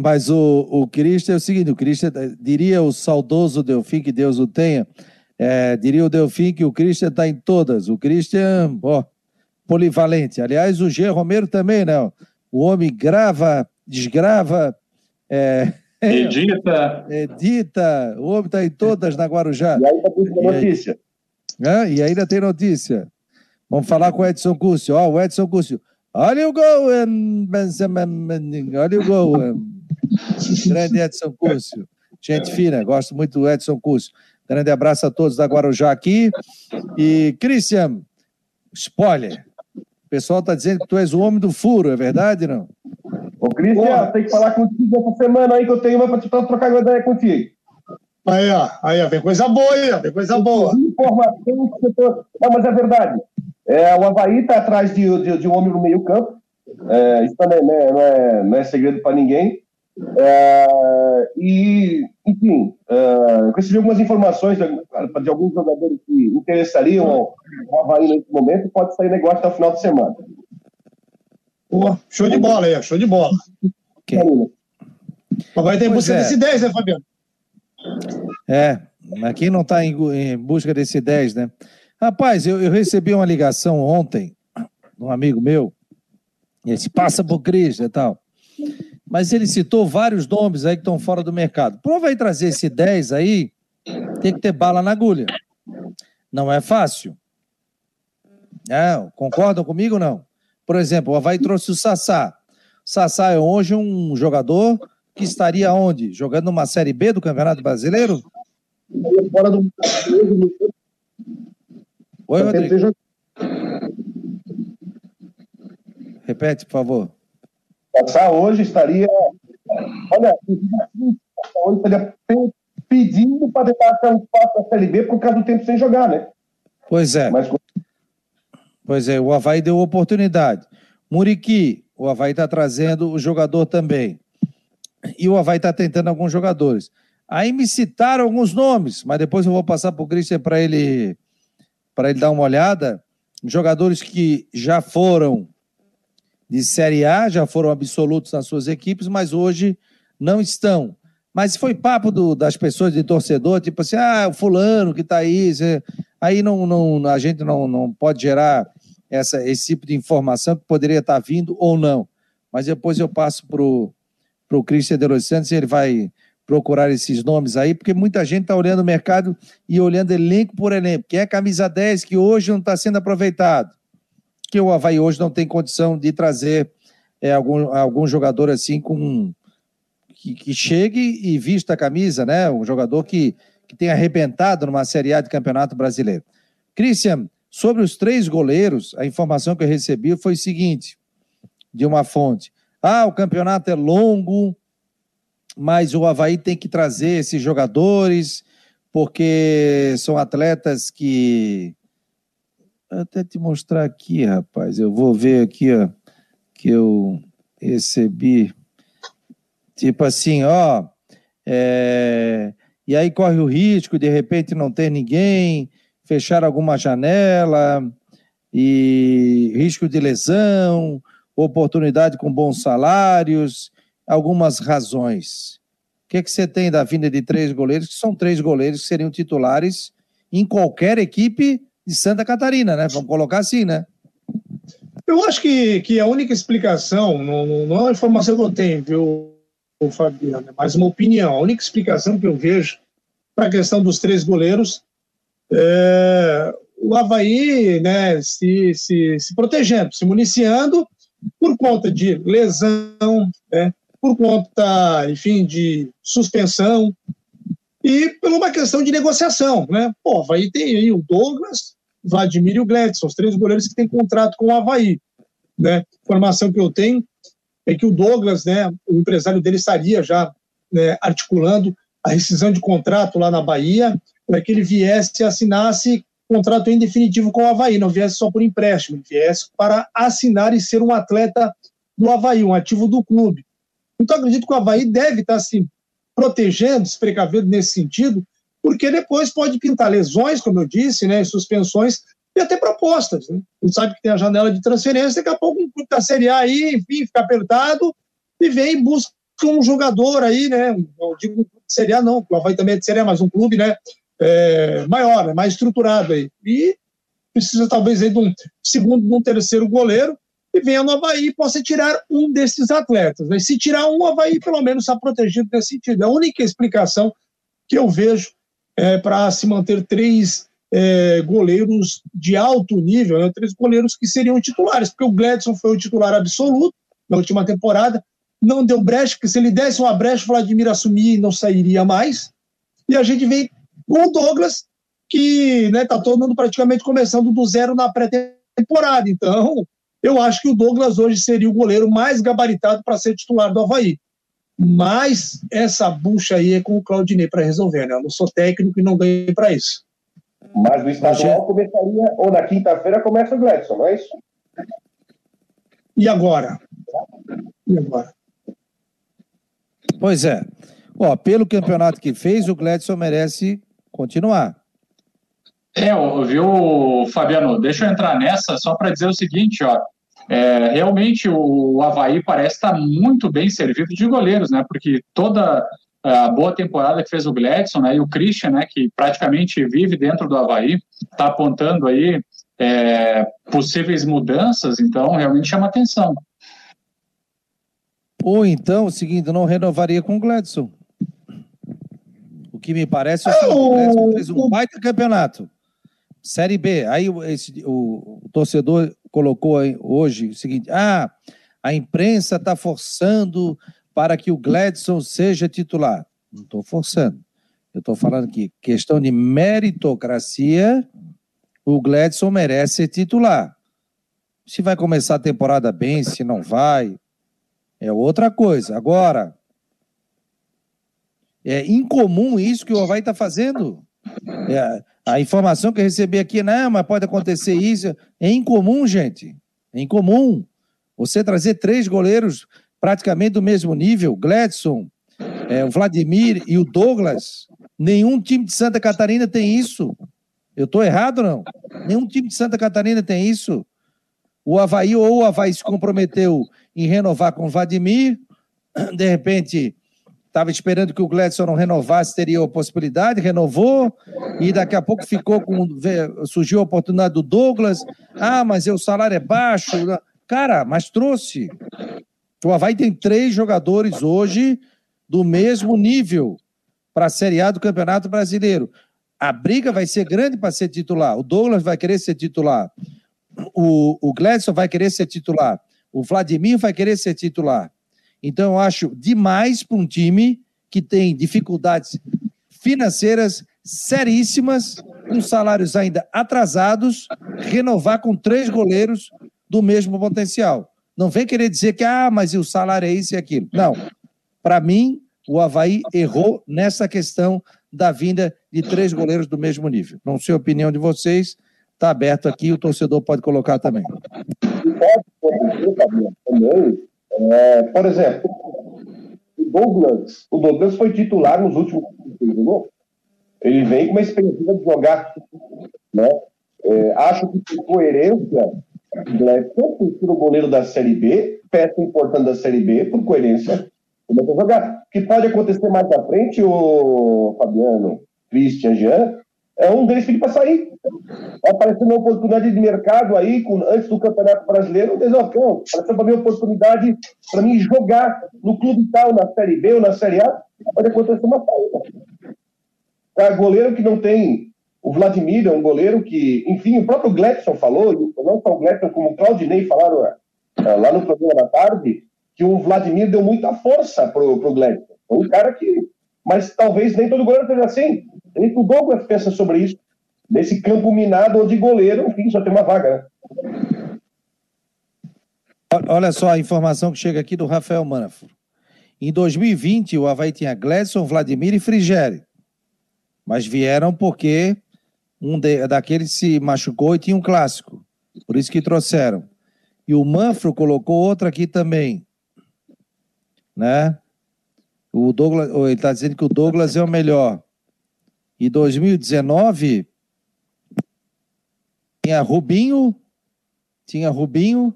Mas o, o Cristo é o seguinte: o Cristo diria o saudoso Delfim, que Deus o tenha, é, diria o Delfim que o Cristo está em todas. O Cristo é polivalente. Aliás, o G. Romero também, né? O homem grava, desgrava, é, [laughs] edita. Edita. O homem está em todas na Guarujá. E ainda tem notícia. É, e ainda tem notícia. Vamos falar com o Edson Cúcio. Ó, o Edson Cúcio. Olha o gol, olha o gol. Grande Edson Cúcio. Gente fina, gosto muito do Edson Cúcio. Grande abraço a todos da Guarujá aqui. E, Christian, spoiler. O pessoal está dizendo que tu és o homem do furo, é verdade, não? Ô, Christian, tem que falar contigo essa semana aí que eu tenho uma para trocar uma ideia contigo. Aí, ó, aí, ó, vem coisa boa aí, ó, vem coisa boa. Informação que tô... Não, mas é verdade. É, o Havaí está atrás de, de, de, um homem no meio-campo. É, isso também não é, não é, não é segredo para ninguém. É, e, enfim, é, eu recebi algumas informações de, de, alguns jogadores que interessariam o Havaí nesse momento. Pode sair negócio até o final de semana. Pô, show de bola aí, show de bola. Okay. Havaí tem busca é. desse 10, né, Fabiano? É, mas quem não está em, em, busca desse 10, né? Rapaz, eu, eu recebi uma ligação ontem de um amigo meu, e ele passa por Cristo e tal mas ele citou vários nomes aí que estão fora do mercado. Prova aí trazer esse 10 aí, tem que ter bala na agulha. Não é fácil. É, concordam comigo ou não? Por exemplo, o Havaí trouxe o Sassá. O Sassá é hoje um jogador que estaria onde? Jogando numa Série B do Campeonato Brasileiro? Fora do... Oi, Rodrigo. Repete, por favor. Passar hoje estaria. Olha, hoje estaria pedindo para tentar achar um espaço na Série B por causa do tempo sem jogar, né? Pois é. Mas... Pois é, o Havaí deu oportunidade. Muriqui, o Havaí está trazendo o jogador também. E o Havaí está tentando alguns jogadores. Aí me citaram alguns nomes, mas depois eu vou passar para o Christian para ele, ele dar uma olhada. Jogadores que já foram de Série A, já foram absolutos nas suas equipes, mas hoje não estão. Mas foi papo do, das pessoas de torcedor, tipo assim, ah, o fulano que está aí. Aí não, não, a gente não, não pode gerar essa, esse tipo de informação que poderia estar tá vindo ou não. Mas depois eu passo para o Cristian de Los Santos e ele vai procurar esses nomes aí, porque muita gente está olhando o mercado e olhando elenco por elenco. Quem é camisa 10 que hoje não está sendo aproveitado? Que o Havaí hoje não tem condição de trazer é, algum, algum jogador assim com que, que, chegue e vista a camisa, né? Um jogador que, que tenha arrebentado numa Série A de Campeonato Brasileiro. Christian, sobre os três goleiros, a informação que eu recebi foi o seguinte, de uma fonte. Ah, o campeonato é longo, mas o Havaí tem que trazer esses jogadores, porque são atletas que até te mostrar aqui, rapaz. Eu vou ver aqui, ó, que eu recebi. Tipo assim, ó. É... E aí corre o risco, de repente não ter ninguém, fechar alguma janela, e risco de lesão, oportunidade com bons salários, algumas razões. O que, é que você tem da vinda de três goleiros, que são três goleiros que seriam titulares em qualquer equipe de Santa Catarina, né? Vamos colocar assim, né? Eu acho que, que a única explicação, não, não é uma informação que eu tenho, viu, Fabiano, é mais uma opinião. A única explicação que eu vejo para a questão dos três goleiros é o Havaí né, se, se, se protegendo, se municiando por conta de lesão, né, por conta, enfim, de suspensão. E por uma questão de negociação, né? Pô, tem aí o Douglas, o Vladimir e o Gledson, os três goleiros que têm contrato com o Havaí, né? Informação que eu tenho é que o Douglas, né, o empresário dele estaria já né, articulando a rescisão de contrato lá na Bahia, para que ele viesse e assinasse contrato em definitivo com o Havaí, não viesse só por empréstimo, viesse para assinar e ser um atleta do Havaí, um ativo do clube. Então, acredito que o Havaí deve estar se protegendo, se precavendo nesse sentido, porque depois pode pintar lesões, como eu disse, né, suspensões e até propostas. Né? A gente sabe que tem a janela de transferência, daqui a pouco um clube da Série A aí, enfim, fica apertado e vem e busca um jogador aí, né? Não digo Série A, não, o Havaí também é de Série A, mas um clube, né? É, maior, né, mais estruturado aí. E precisa talvez aí de um segundo, de um terceiro goleiro, e venha no Havaí possa tirar um desses atletas. Né? Se tirar um, o Havaí pelo menos está protegido nesse sentido. É a única explicação que eu vejo é, para se manter três é, goleiros de alto nível, né? três goleiros que seriam titulares, porque o Gladson foi o titular absoluto na última temporada, não deu brecha, porque se ele desse uma brecha, o Vladimir assumia e não sairia mais. E a gente vem com o Douglas, que está né, tá todo mundo praticamente começando do zero na pré-temporada. Então, eu acho que o Douglas hoje seria o goleiro mais gabaritado para ser titular do Havaí. Mas essa bucha aí é com o Claudinei para resolver, né? Eu não sou técnico e não ganhei para isso. Mas no estadual começaria, ou na quinta-feira começa o Gladson, não é isso? E agora? E agora? Pois é. Ó, pelo campeonato que fez, o Gladson merece continuar. É, viu, Fabiano? Deixa eu entrar nessa só para dizer o seguinte, ó. É, realmente o Havaí parece estar muito bem servido de goleiros, né? Porque toda a boa temporada que fez o Gladson né, e o Christian, né, que praticamente vive dentro do Havaí, está apontando aí é, possíveis mudanças, então realmente chama atenção. Ou então, o seguinte, não renovaria com o Gladson. O que me parece é o Gladson fez um baita campeonato. Série B. Aí esse, o, o torcedor colocou hoje o seguinte: ah, a imprensa está forçando para que o Gladson seja titular. Não estou forçando. Eu estou falando que questão de meritocracia, o Gladson merece ser titular. Se vai começar a temporada bem, se não vai, é outra coisa. Agora, é incomum isso que o Havaí está fazendo. É, a informação que eu recebi aqui, não, mas pode acontecer isso. É incomum, gente. É incomum. Você trazer três goleiros praticamente do mesmo nível, Gladson, é, o Vladimir e o Douglas, nenhum time de Santa Catarina tem isso. Eu estou errado, não? Nenhum time de Santa Catarina tem isso. O Havaí ou o Havaí se comprometeu em renovar com o Vladimir, de repente estava esperando que o Gladson não renovasse, teria a possibilidade, renovou, e daqui a pouco ficou com. surgiu a oportunidade do Douglas. Ah, mas o salário é baixo. Cara, mas trouxe. O Havaí tem três jogadores hoje do mesmo nível para a Série A do Campeonato Brasileiro. A briga vai ser grande para ser titular. O Douglas vai querer ser titular. O, o Gladson vai querer ser titular. O Vladimir vai querer ser titular. Então, eu acho demais para um time que tem dificuldades financeiras seríssimas, com salários ainda atrasados, renovar com três goleiros do mesmo potencial. Não vem querer dizer que, ah, mas o salário é isso e aquilo. Não. Para mim, o Havaí errou nessa questão da vinda de três goleiros do mesmo nível. Não sei a opinião de vocês, está aberto aqui, o torcedor pode colocar também. Também é, por exemplo, o Douglas, o Douglas foi titular nos últimos jogos. Ele vem com uma expectativa de jogar. Né? É, acho que por coerência, tem sido o goleiro da Série B, peça importante da Série B, por coerência, começa a jogar. O que pode acontecer mais à frente, o Fabiano, Christian, Jean, é um deles pedir para sair. Apareceu uma oportunidade de mercado aí, com, antes do Campeonato Brasileiro, um desafio. Apareceu para mim uma oportunidade para mim jogar no clube tal, na Série B ou na Série A, pode acontecer uma saída. É, goleiro que não tem. O Vladimir é um goleiro que, enfim, o próprio Gladson falou, não só o Gladson, como o Claudinei falaram é, lá no programa da tarde, que o Vladimir deu muita força pro, pro Gladson. Foi um cara que mas talvez nem todo goleiro seja assim. Nem o Douglas pensa sobre isso. Nesse campo minado onde goleiro, enfim, só tem uma vaga, né? Olha só a informação que chega aqui do Rafael Manafro. Em 2020, o Havaí tinha Gledson, Vladimir e Frigério. Mas vieram porque um de, daqueles se machucou e tinha um clássico. Por isso que trouxeram. E o Manfro colocou outro aqui também. Né? O Douglas, ele está dizendo que o Douglas é o melhor. E 2019 tinha Rubinho, tinha Rubinho,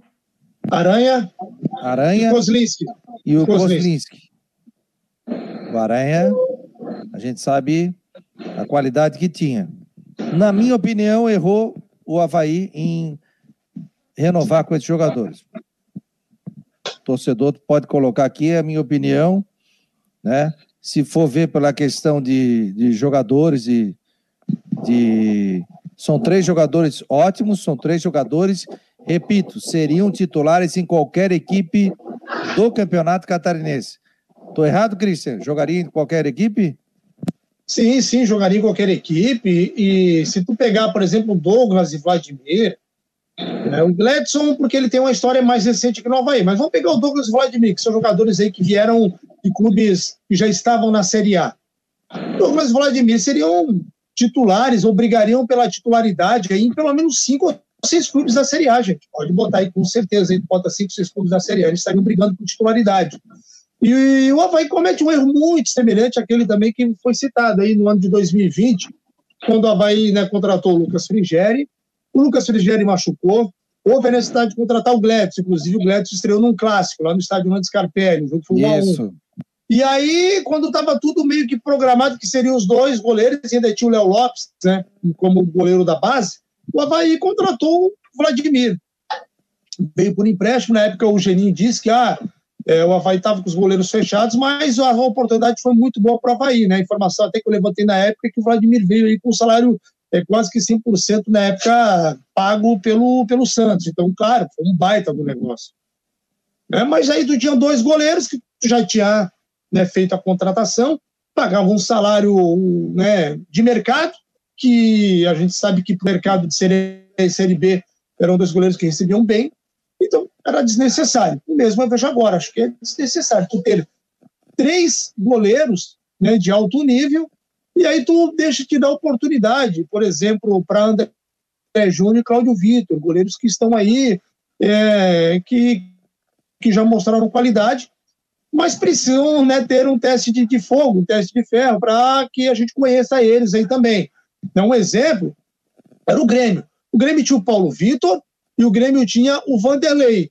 Aranha, Aranha e Kozlinski. E o Kozlinski. O Aranha, a gente sabe a qualidade que tinha. Na minha opinião, errou o Havaí em renovar com esses jogadores. O torcedor pode colocar aqui a minha opinião, né? Se for ver pela questão de, de jogadores de, são três jogadores ótimos, são três jogadores, repito, seriam titulares em qualquer equipe do Campeonato Catarinense. Estou errado, Christian? Jogaria em qualquer equipe? Sim, sim, jogaria em qualquer equipe. E se tu pegar, por exemplo, Douglas e Vladimir, né, o Gladson, porque ele tem uma história mais recente que o Havaí, mas vamos pegar o Douglas Vladimir, que são jogadores aí que vieram de clubes que já estavam na Série A. Douglas e Vladimir seriam titulares ou brigariam pela titularidade aí em pelo menos cinco ou seis clubes da Série A, gente. Pode botar aí com certeza, aí bota cinco, seis clubes da Série A, eles estariam brigando por titularidade. E o Havaí comete um erro muito semelhante àquele também que foi citado aí no ano de 2020, quando o Havaí né, contratou o Lucas Frigeri. O Lucas Frigeri machucou, houve a necessidade de contratar o Gladys, inclusive o Gladys estreou num clássico, lá no estádio Nando Scarpelli, o jogo foi 1 Isso. E aí, quando estava tudo meio que programado que seriam os dois goleiros, ainda tinha o Léo Lopes, né, como goleiro da base, o Havaí contratou o Vladimir. Veio por empréstimo, na época o Geninho disse que ah, é, o Havaí estava com os goleiros fechados, mas a oportunidade foi muito boa para o Havaí. Né? A informação até que eu levantei na época é que o Vladimir veio aí com um salário é, quase que 100% na época pago pelo, pelo Santos. Então, claro, foi um baita do negócio. É, mas aí tu tinha dois goleiros que já tinha né, feito a contratação, pagavam um salário né, de mercado, que a gente sabe que para o mercado de série, série B eram dois goleiros que recebiam bem, então era desnecessário. O mesmo eu vejo agora, acho que é desnecessário tu ter três goleiros né, de alto nível, e aí tu deixa de dar oportunidade, por exemplo, para André Júnior e Cláudio Vitor, goleiros que estão aí, é, que, que já mostraram qualidade, mas precisam né, ter um teste de, de fogo, um teste de ferro, para que a gente conheça eles aí também. Então, um exemplo era o Grêmio. O Grêmio tinha o Paulo Vitor e o Grêmio tinha o Vanderlei.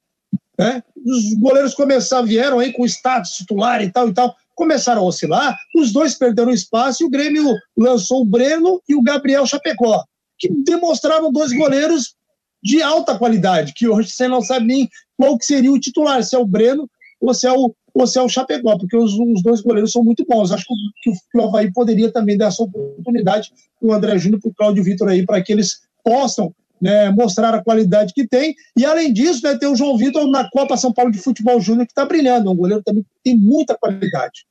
Né? Os goleiros começaram, vieram aí com status titular e tal e tal, começaram a oscilar, os dois perderam espaço e o Grêmio lançou o Breno e o Gabriel Chapecó, que demonstraram dois goleiros de alta qualidade, que hoje você não sabe nem qual que seria o titular, se é o Breno ou se é o, ou se é o Chapecó, porque os, os dois goleiros são muito bons. Acho que, que o Havaí poderia também dar essa oportunidade para o André Júnior e para o Cláudio Vitor aí, para que eles possam né, mostrar a qualidade que tem. E além disso, né, tem o João Vitor na Copa São Paulo de Futebol Júnior, que está brilhando. É um goleiro também que tem muita qualidade.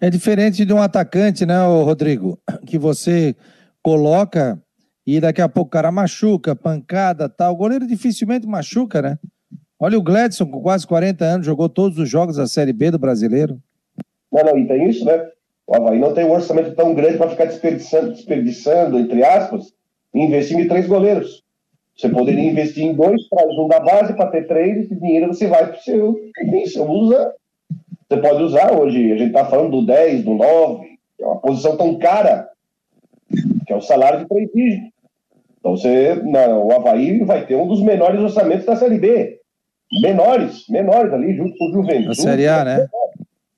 É diferente de um atacante, né, Rodrigo? Que você coloca e daqui a pouco o cara machuca, pancada tal. O goleiro dificilmente machuca, né? Olha o Gladson, com quase 40 anos, jogou todos os jogos da Série B do brasileiro. Não, não, e tem isso, né? O Havaí não tem um orçamento tão grande para ficar desperdiçando, desperdiçando, entre aspas, investindo em três goleiros. Você poderia investir em dois, traz um da base para ter três, esse dinheiro você vai para o seu. Enfim, você usa. Você pode usar hoje, a gente está falando do 10, do 9, é uma posição tão cara, que é o salário de três dígitos. Então você, na, o Havaí vai ter um dos menores orçamentos da Série B menores, menores ali, junto com o Juventude. A Série A, né?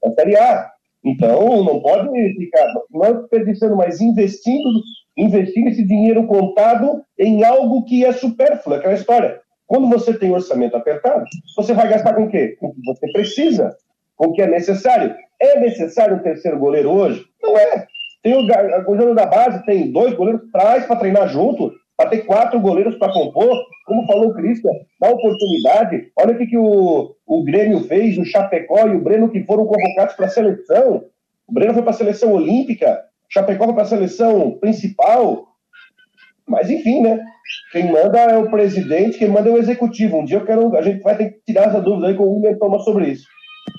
A Série A. Então, não pode ficar, não é desperdiçando, mas investindo, investindo esse dinheiro contado em algo que é supérfluo, aquela história. Quando você tem orçamento apertado, você vai gastar com o quê? Com o que você precisa, com o que é necessário. É necessário um terceiro goleiro hoje? Não é. Tem o, o goleiro da base, tem dois goleiros, traz para treinar junto, para ter quatro goleiros para compor, como falou o Cristian, dá oportunidade. Olha o que, que o, o Grêmio fez, o Chapecó e o Breno que foram convocados para a seleção. O Breno foi para a seleção olímpica, Chapecó foi para a seleção principal. Mas enfim, né? Quem manda é o presidente, quem manda é o executivo. Um dia eu quero, a gente vai ter que tirar essa dúvida aí com o William Thomas sobre isso.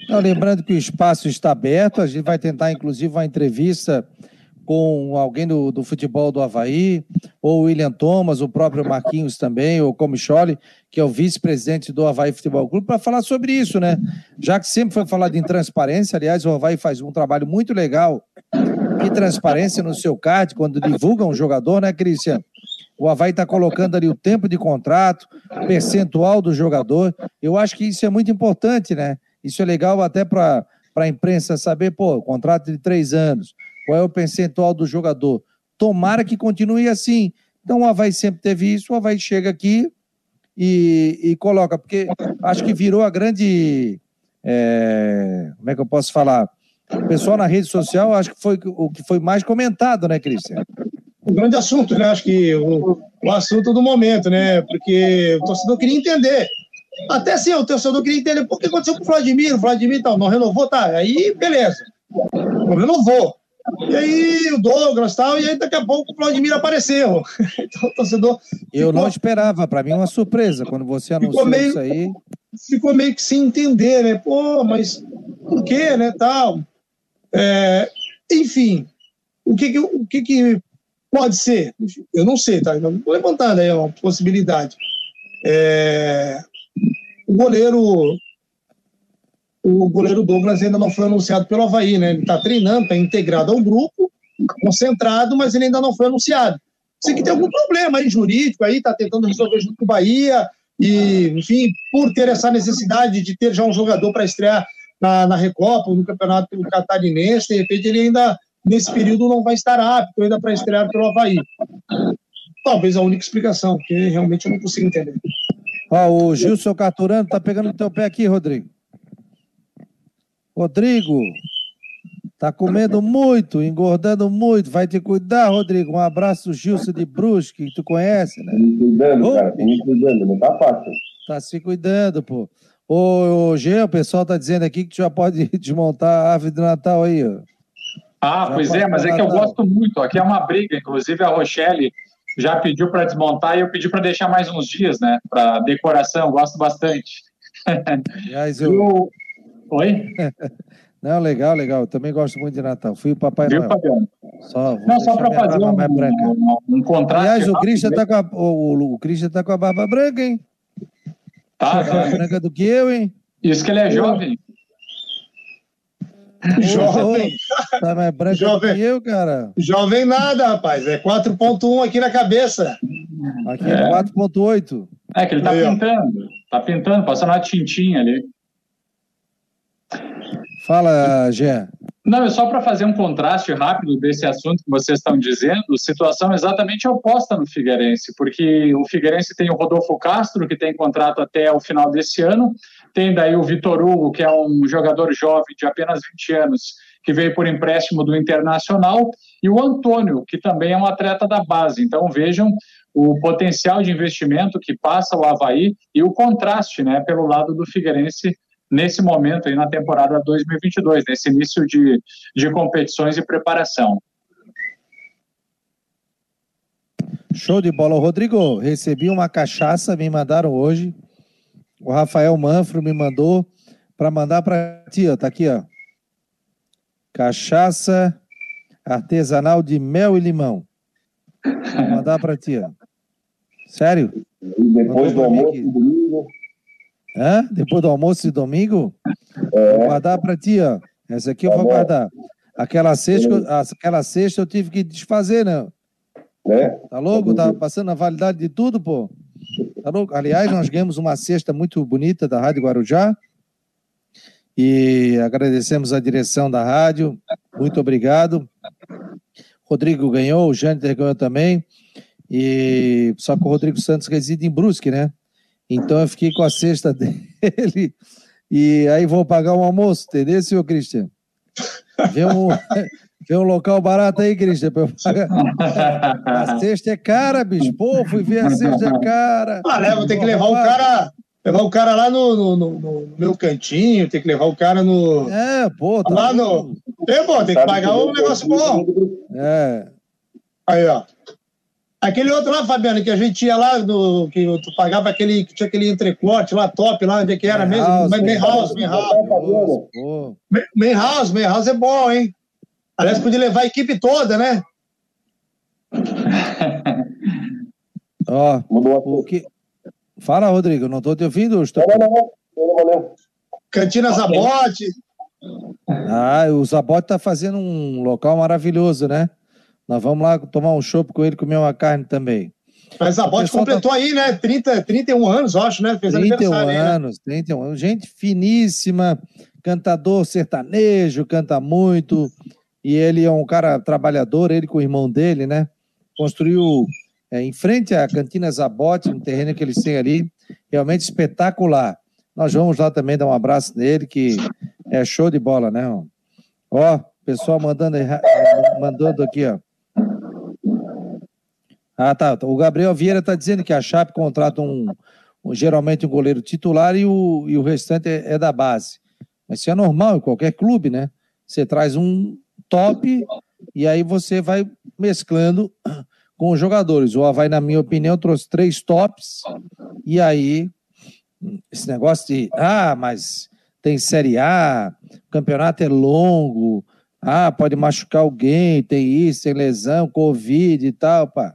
Não, lembrando que o espaço está aberto, a gente vai tentar, inclusive, uma entrevista com alguém do, do futebol do Havaí, ou o William Thomas, o próprio Marquinhos também, ou Comicholi, que é o vice-presidente do Havaí Futebol Clube, para falar sobre isso, né? Já que sempre foi falado em transparência, aliás, o Havaí faz um trabalho muito legal de transparência no seu card, quando divulga um jogador, né, Cristian? O Havaí está colocando ali o tempo de contrato, percentual do jogador. Eu acho que isso é muito importante, né? Isso é legal até para a imprensa saber, pô, contrato de três anos, qual é o percentual do jogador. Tomara que continue assim. Então o Havaí sempre teve isso, o Havaí chega aqui e, e coloca, porque acho que virou a grande. É, como é que eu posso falar? O pessoal na rede social, acho que foi o que foi mais comentado, né, Cristian? O grande assunto, né? Acho que o, o assunto do momento, né? Porque o torcedor queria entender até sim, o torcedor queria entender por que aconteceu com o Vladimir, o Vladimir tal, não renovou, tá, aí beleza, não renovou. E aí o Douglas tal, e aí daqui a pouco o Vladimir apareceu. [laughs] Então o torcedor. Eu ficou... não esperava, para mim é uma surpresa quando você anunciou meio, isso aí. Ficou meio que sem entender, né? Pô, mas por quê, né? Tal. É, enfim, o que, que, o que, que pode ser? Eu não sei, tá? Estou levantando aí uma possibilidade. É, o goleiro o goleiro Douglas ainda não foi anunciado pelo Havaí, né? Ele está treinando, está integrado ao grupo, concentrado, mas ele ainda não foi anunciado. Sei que tem algum problema aí jurídico aí, está tentando resolver junto com o Bahia, e, enfim, por ter essa necessidade de ter já um jogador para estrear na, na Recopa, no Campeonato Catarinense, de repente ele ainda, nesse período, não vai estar apto ainda para estrear pelo Havaí. Talvez a única explicação, porque realmente eu não consigo entender. Ó, o Gilson Caturano tá pegando no teu pé aqui, Rodrigo. Rodrigo, tá comendo muito, engordando muito. Vai te cuidar, Rodrigo. Um abraço, Gilson de Brusque, que tu conhece, né? Me cuidando, oh. cara. Me cuidando, não tá fácil. Tá se cuidando, pô. Ô, ô Gê, o pessoal tá dizendo aqui que tu já pode [laughs] desmontar a árvore de Natal aí, ó. Ah, já pois é, mas é que eu gosto muito. Aqui é uma briga, inclusive a Rochelle já pediu para desmontar e eu pedi para deixar mais uns dias, né? Para decoração, gosto bastante. Aliás, [laughs] eu... eu... Oi? [laughs] Não, legal, legal. Eu também gosto muito de Natal. Fui o Papai Viu, Noel. Só, Não, só para fazer um, um, um contraste. Aliás, o Christian está com, a, o, o Christian tá com a barba branca, hein? Tá, tá. Mais branca do que eu, hein? Isso que ele é jovem. Jovem. Tá mais branco Jovem. que eu, cara. Jovem nada, rapaz. É 4.1 aqui na cabeça. Aqui é, é 4.8. É que ele tá Aí, pintando. Ó. Tá pintando, passando uma tintinha ali. Fala, Gé. Não, é só para fazer um contraste rápido desse assunto que vocês estão dizendo, situação exatamente oposta no Figueirense, porque o Figueirense tem o Rodolfo Castro, que tem contrato até o final desse ano, tem daí o Vitor Hugo, que é um jogador jovem de apenas 20 anos, que veio por empréstimo do Internacional, e o Antônio, que também é um atleta da base. Então vejam o potencial de investimento que passa o Havaí e o contraste né, pelo lado do Figueirense nesse momento aí na temporada 2022, nesse início de, de competições e preparação. Show de bola. Rodrigo, recebi uma cachaça, me mandaram hoje. O Rafael Manfro me mandou para mandar para ti, ó. Tá aqui, ó. Cachaça artesanal de mel e limão. Vou mandar para ti, ó. Sério? E depois do almoço domingo. Hã? Depois do almoço de domingo? É. Vou guardar para ti, ó. Essa aqui eu tá vou bom. guardar. Aquela sexta, aquela sexta eu tive que desfazer, né? É. Tá louco? Tá passando a validade de tudo, pô. Tá louco? Aliás, nós ganhamos uma cesta muito bonita da Rádio Guarujá. E agradecemos a direção da rádio. Muito obrigado. Rodrigo ganhou, o Jâniter ganhou também. E só que o Rodrigo Santos reside em Brusque, né? Então eu fiquei com a cesta [laughs] dele. E aí vou pagar um almoço, entendeu, senhor Cristian? Vê um, [laughs] vê um local barato aí, Cristian, pra eu pagar. A cesta é cara, bicho. Pô, fui ver a cesta é cara. Ah, né? Vou ter que levar o cara. Levar o cara lá no, no, no, no, meu cantinho, ter que levar o cara no. É, pô, tá lá no, É bom, tem que pagar um negócio bom. É. Aí, ó. Aquele outro lá, Fabiano, que a gente ia lá, do, que tu pagava aquele, que tinha aquele entrecorte lá, top, lá, onde é que era mesmo? Main House, Main House. Main House, Main House é bom, hein? Aliás, podia levar a equipe toda, né? [laughs] Ó, o que... Fala, Rodrigo, não estou te ouvindo. Estou... Não, não, não, não. Cantina Zabote. Ah, o Zabote está fazendo um local maravilhoso, né? Nós vamos lá tomar um chopp com ele, comer uma carne também. Mas Zabote completou tá... aí, né? 30, 31 anos, acho, né? Fez 31 anos, né? 31 anos. Gente finíssima, cantador sertanejo, canta muito. E ele é um cara trabalhador, ele com o irmão dele, né? Construiu é, em frente à Cantina Zabote, um terreno que eles têm ali, realmente espetacular. Nós vamos lá também dar um abraço nele, que é show de bola, né? Ó, pessoal mandando, mandando aqui, ó. Ah, tá. O Gabriel Vieira está dizendo que a Chape contrata um, um, geralmente um goleiro titular e o, e o restante é, é da base. Mas isso é normal em qualquer clube, né? Você traz um top e aí você vai mesclando com os jogadores. O Havaí, na minha opinião, trouxe três tops, e aí esse negócio de ah, mas tem Série A, o campeonato é longo, ah, pode machucar alguém, tem isso, tem lesão, Covid e tal, pá.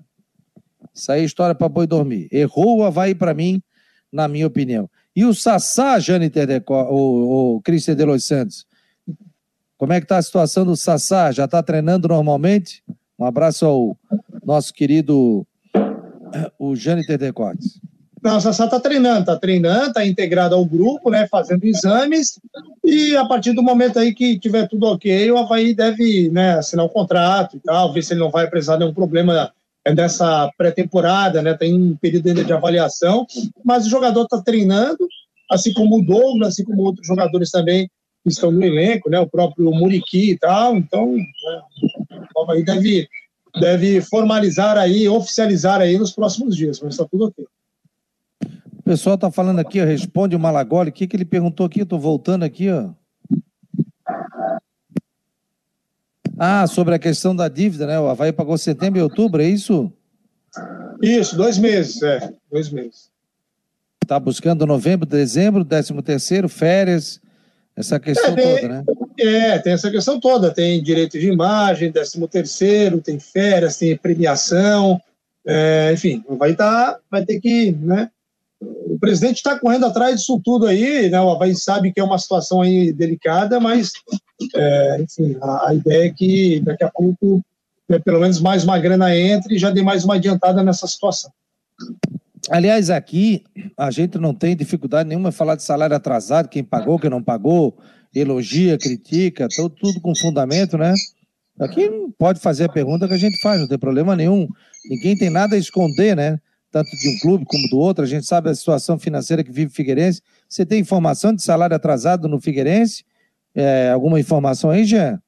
Isso aí é história para boi dormir. Errou o Havaí para mim, na minha opinião. E o Sassá, Jane Terdeco, o, o Cristian de Los Santos? Como é que está a situação do Sassá? Já está treinando normalmente? Um abraço ao nosso querido o Jâniter Decotes. Não, o Sassá está treinando, está treinando, está integrado ao grupo, né, fazendo exames, e a partir do momento aí que tiver tudo ok, o Havaí deve né, assinar um contrato e tal, ver se ele não vai precisar de nenhum problema dessa pré-temporada, né, tem um período ainda de avaliação, mas o jogador está treinando, assim como o Douglas, assim como outros jogadores também que estão no elenco, né, o próprio Muriqui e tal, então né, Havaí deve deve formalizar aí, oficializar aí nos próximos dias, mas está tudo ok. O pessoal está falando aqui, responde o Malagoli. O que, que ele perguntou aqui? Estou voltando aqui, ó. Ah, sobre a questão da dívida, né? O Havaí pagou setembro e outubro, é isso? Isso, dois meses, é, dois meses. Está buscando novembro, dezembro, décimo terceiro, férias, essa questão é, toda, né? É, tem essa questão toda. Tem direito de imagem, décimo terceiro, tem férias, tem premiação, é, enfim, vai, tá, vai ter que, né? O presidente está correndo atrás disso tudo aí, né? O Havaí sabe que é uma situação aí delicada, mas, é, enfim, a, a, ideia é que daqui a pouco, né, pelo menos mais uma grana entre e já dê mais uma adiantada nessa situação. Aliás, aqui a gente não tem dificuldade nenhuma em falar de salário atrasado, quem pagou, quem não pagou, elogia, critica, tudo, tudo com fundamento, né? Aqui pode fazer a pergunta que a gente faz, não tem problema nenhum. Ninguém tem nada a esconder, né? Tanto de um clube como do outro. A gente sabe a situação financeira que vive o Figueirense. Você tem informação de salário atrasado no Figueirense? É, alguma informação aí, Jean?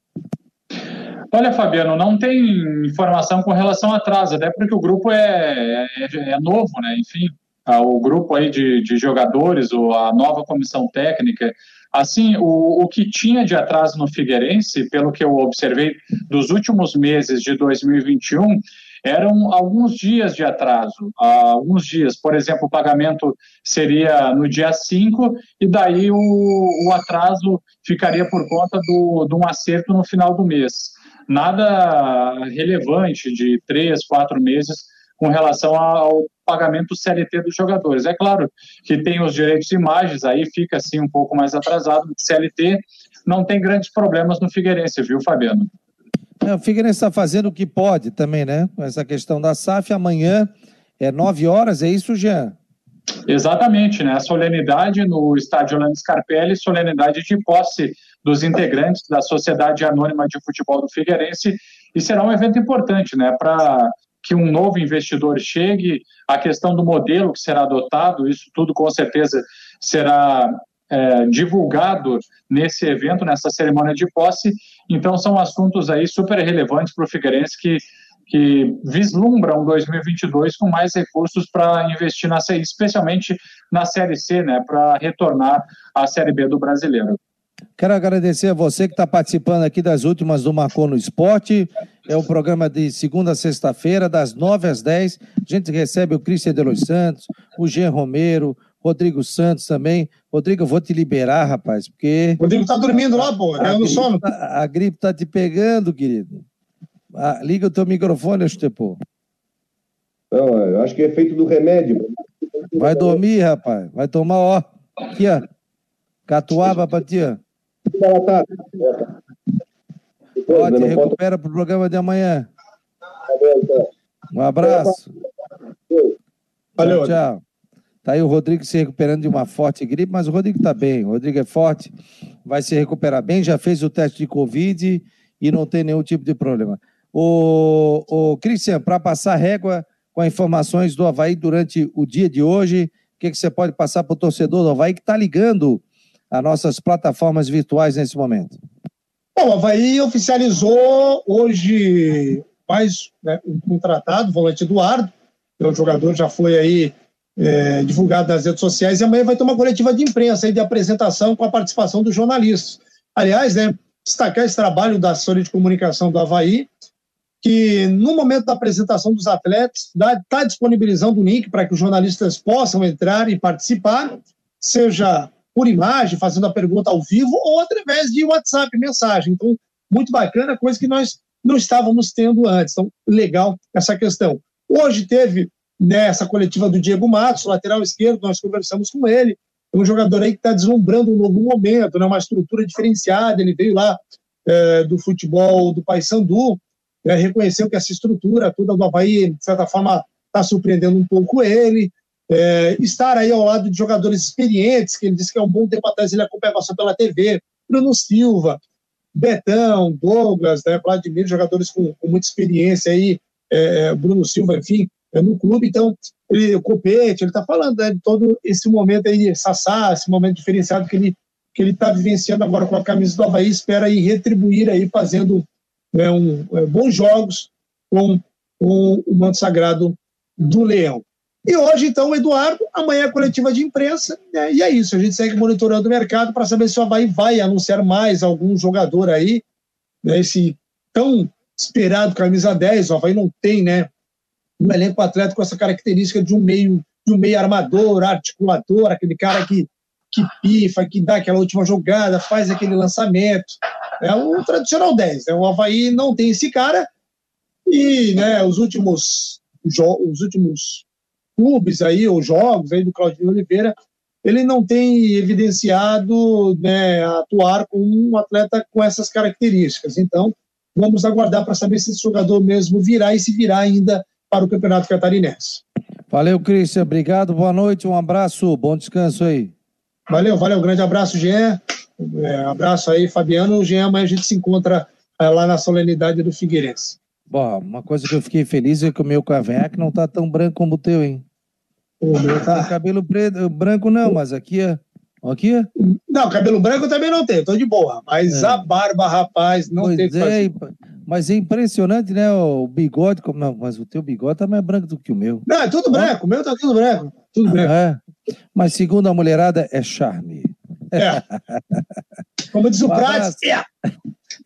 Olha, Fabiano, não tem informação com relação a atraso, até porque o grupo é, é, é novo, né? Enfim, o grupo aí de, de jogadores, ou a nova comissão técnica, assim, o, o que tinha de atraso no Figueirense, pelo que eu observei dos últimos meses de 2021, eram alguns dias de atraso, alguns dias. Por exemplo, o pagamento seria no dia 5 e daí o, o atraso ficaria por conta do, de um acerto no final do mês nada relevante de três, quatro meses com relação ao pagamento CLT dos jogadores. É claro que tem os direitos de imagens, aí fica assim um pouco mais atrasado. CLT não tem grandes problemas no Figueirense, viu, Fabiano? É, o Figueirense está fazendo o que pode também, né? Com essa questão da SAF, amanhã é nove horas, é isso, Jean? Exatamente, né? A solenidade no estádio Orlando Scarpelli, solenidade de posse dos integrantes da Sociedade Anônima de Futebol do Figueirense, e será um evento importante, né? Para que um novo investidor chegue, a questão do modelo que será adotado, isso tudo com certeza será é, divulgado nesse evento, nessa cerimônia de posse. Então, são assuntos aí super relevantes para o Figueirense que que vislumbram 2022 com mais recursos para investir na CI, especialmente na Série C, né, para retornar à Série B do Brasileiro. Quero agradecer a você que está participando aqui das últimas do Marcou no Esporte. É um programa de segunda a sexta-feira, das nove às dez. A gente recebe o Cristian de Los Santos, o Jean Romero, Rodrigo Santos também. Rodrigo, eu vou te liberar, rapaz, porque. Rodrigo tá dormindo lá, pô, caiu no sono. Tá, a gripe tá te pegando, querido. Ah, liga o teu microfone, Estepô. Não, eu acho que é feito do remédio. Vai dormir, rapaz. Vai tomar, ó. Aqui, ó. Catuaba pra ti, ó. Ó, te recupera pro programa de amanhã. Um abraço. Valeu. Tchau, tchau. Tá aí o Rodrigo se recuperando de uma forte gripe, mas o Rodrigo tá bem. O Rodrigo é forte, vai se recuperar bem, já fez o teste de Covid e não tem nenhum tipo de problema. O, o Cristian, para passar régua com informações do Havaí durante o dia de hoje, o que, que você pode passar para o torcedor do Havaí que está ligando as nossas plataformas virtuais nesse momento? Bom, o Havaí oficializou hoje mais né, um contratado, o volante Eduardo, que é um jogador já foi aí é, divulgado nas redes sociais, e amanhã vai ter uma coletiva de imprensa aí de apresentação com a participação dos jornalistas. Aliás, né, destacar esse trabalho da assessoria de comunicação do Havaí, que no momento da apresentação dos atletas está disponibilizando o link para que os jornalistas possam entrar e participar, seja por imagem, fazendo a pergunta ao vivo, ou através de WhatsApp, mensagem. Então, muito bacana, coisa que nós não estávamos tendo antes. Então, legal essa questão. Hoje teve nessa né, coletiva do Diego Matos, lateral esquerdo, nós conversamos com ele. É um jogador aí que está deslumbrando um novo momento, né, uma estrutura diferenciada. Ele veio lá é, do futebol do Paysandu, é, reconheceu que essa estrutura toda do Havaí, de certa forma, está surpreendendo um pouco ele é, estar aí ao lado de jogadores experientes, que ele disse que é um bom tempo atrás ele acompanhava só pela TV, Bruno Silva, Betão, Douglas, né, Vladimir, jogadores com, com muita experiência aí, é, é Bruno Silva, enfim, no clube, então, ele, o Copete, ele está falando né, de todo esse momento aí, Sassá, esse momento diferenciado que ele que ele está vivenciando agora com a camisa do Havaí, espera aí retribuir aí, fazendo né, um, é, bons jogos com, com o manto sagrado do Leão. E hoje, então, o Eduardo, amanhã a coletiva de imprensa, né? e é isso. A gente segue monitorando o mercado para saber se o Havaí vai anunciar mais algum jogador aí, né? esse tão esperado camisa 10. O Havaí não tem, né? Um elenco atleta com essa característica de um meio, de um meio armador, articulador, aquele cara que, que pifa, que dá aquela última jogada, faz aquele lançamento. É o tradicional 10. Né? O Havaí não tem esse cara. E né, os últimos os últimos clubes aí, ou jogos aí do Claudinho Oliveira, ele não tem evidenciado né, atuar com um atleta com essas características. Então, vamos aguardar para saber se esse jogador mesmo virá e se virá ainda para o Campeonato Catarinense. Valeu, Cristian. Obrigado, boa noite, um abraço, bom descanso aí. Valeu, valeu. Grande abraço, Jean. É, abraço aí, Fabiano. Jean, amanhã a gente se encontra é, lá na solenidade do Figueirense. Bom, uma coisa que eu fiquei feliz é que o meu cavanhaque não tá tão branco como o teu, hein? O meu tá. Cabelo preto, branco não, mas aqui é. Aqui é. Não, cabelo branco também não tem, tô de boa. Mas é. a barba, rapaz, não pois tem é, Mas é impressionante, né? O bigode, como não, mas o teu bigode tá mais branco do que o meu. Não, é tudo branco, o meu tá tudo branco. Tudo branco. É. Mas segundo a mulherada, é charme. É. [laughs] Como diz o um Prates, é.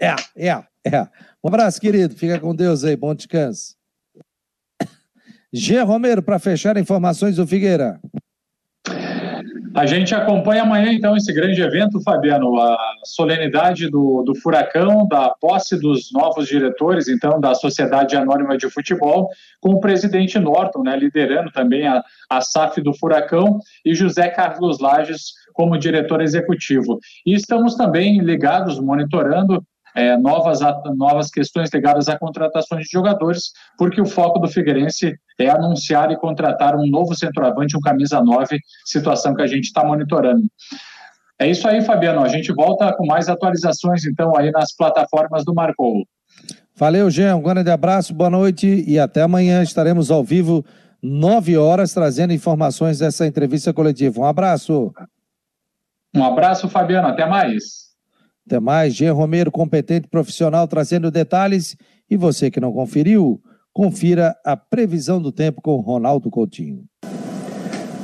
É, é, é. Um abraço, querido. Fica com Deus aí. Bom descanso. [coughs] G. Romero, para fechar informações do Figueira. A gente acompanha amanhã, então, esse grande evento, Fabiano, a solenidade do, do Furacão, da posse dos novos diretores, então, da Sociedade Anônima de Futebol, com o presidente Norton, né, liderando também a, a SAF do Furacão, e José Carlos Lages como diretor executivo. E estamos também ligados, monitorando é, novas, novas questões ligadas a contratações de jogadores, porque o foco do Figueirense é anunciar e contratar um novo centroavante, um camisa 9, situação que a gente está monitorando. É isso aí, Fabiano. A gente volta com mais atualizações, então, aí nas plataformas do Marcou. Valeu, Jean. Um grande abraço, boa noite e até amanhã. Estaremos ao vivo, nove horas, trazendo informações dessa entrevista coletiva. Um abraço. Um abraço, Fabiano. Até mais. Até mais, Jean Romero, competente profissional, trazendo detalhes. E você que não conferiu, confira a previsão do tempo com Ronaldo Coutinho.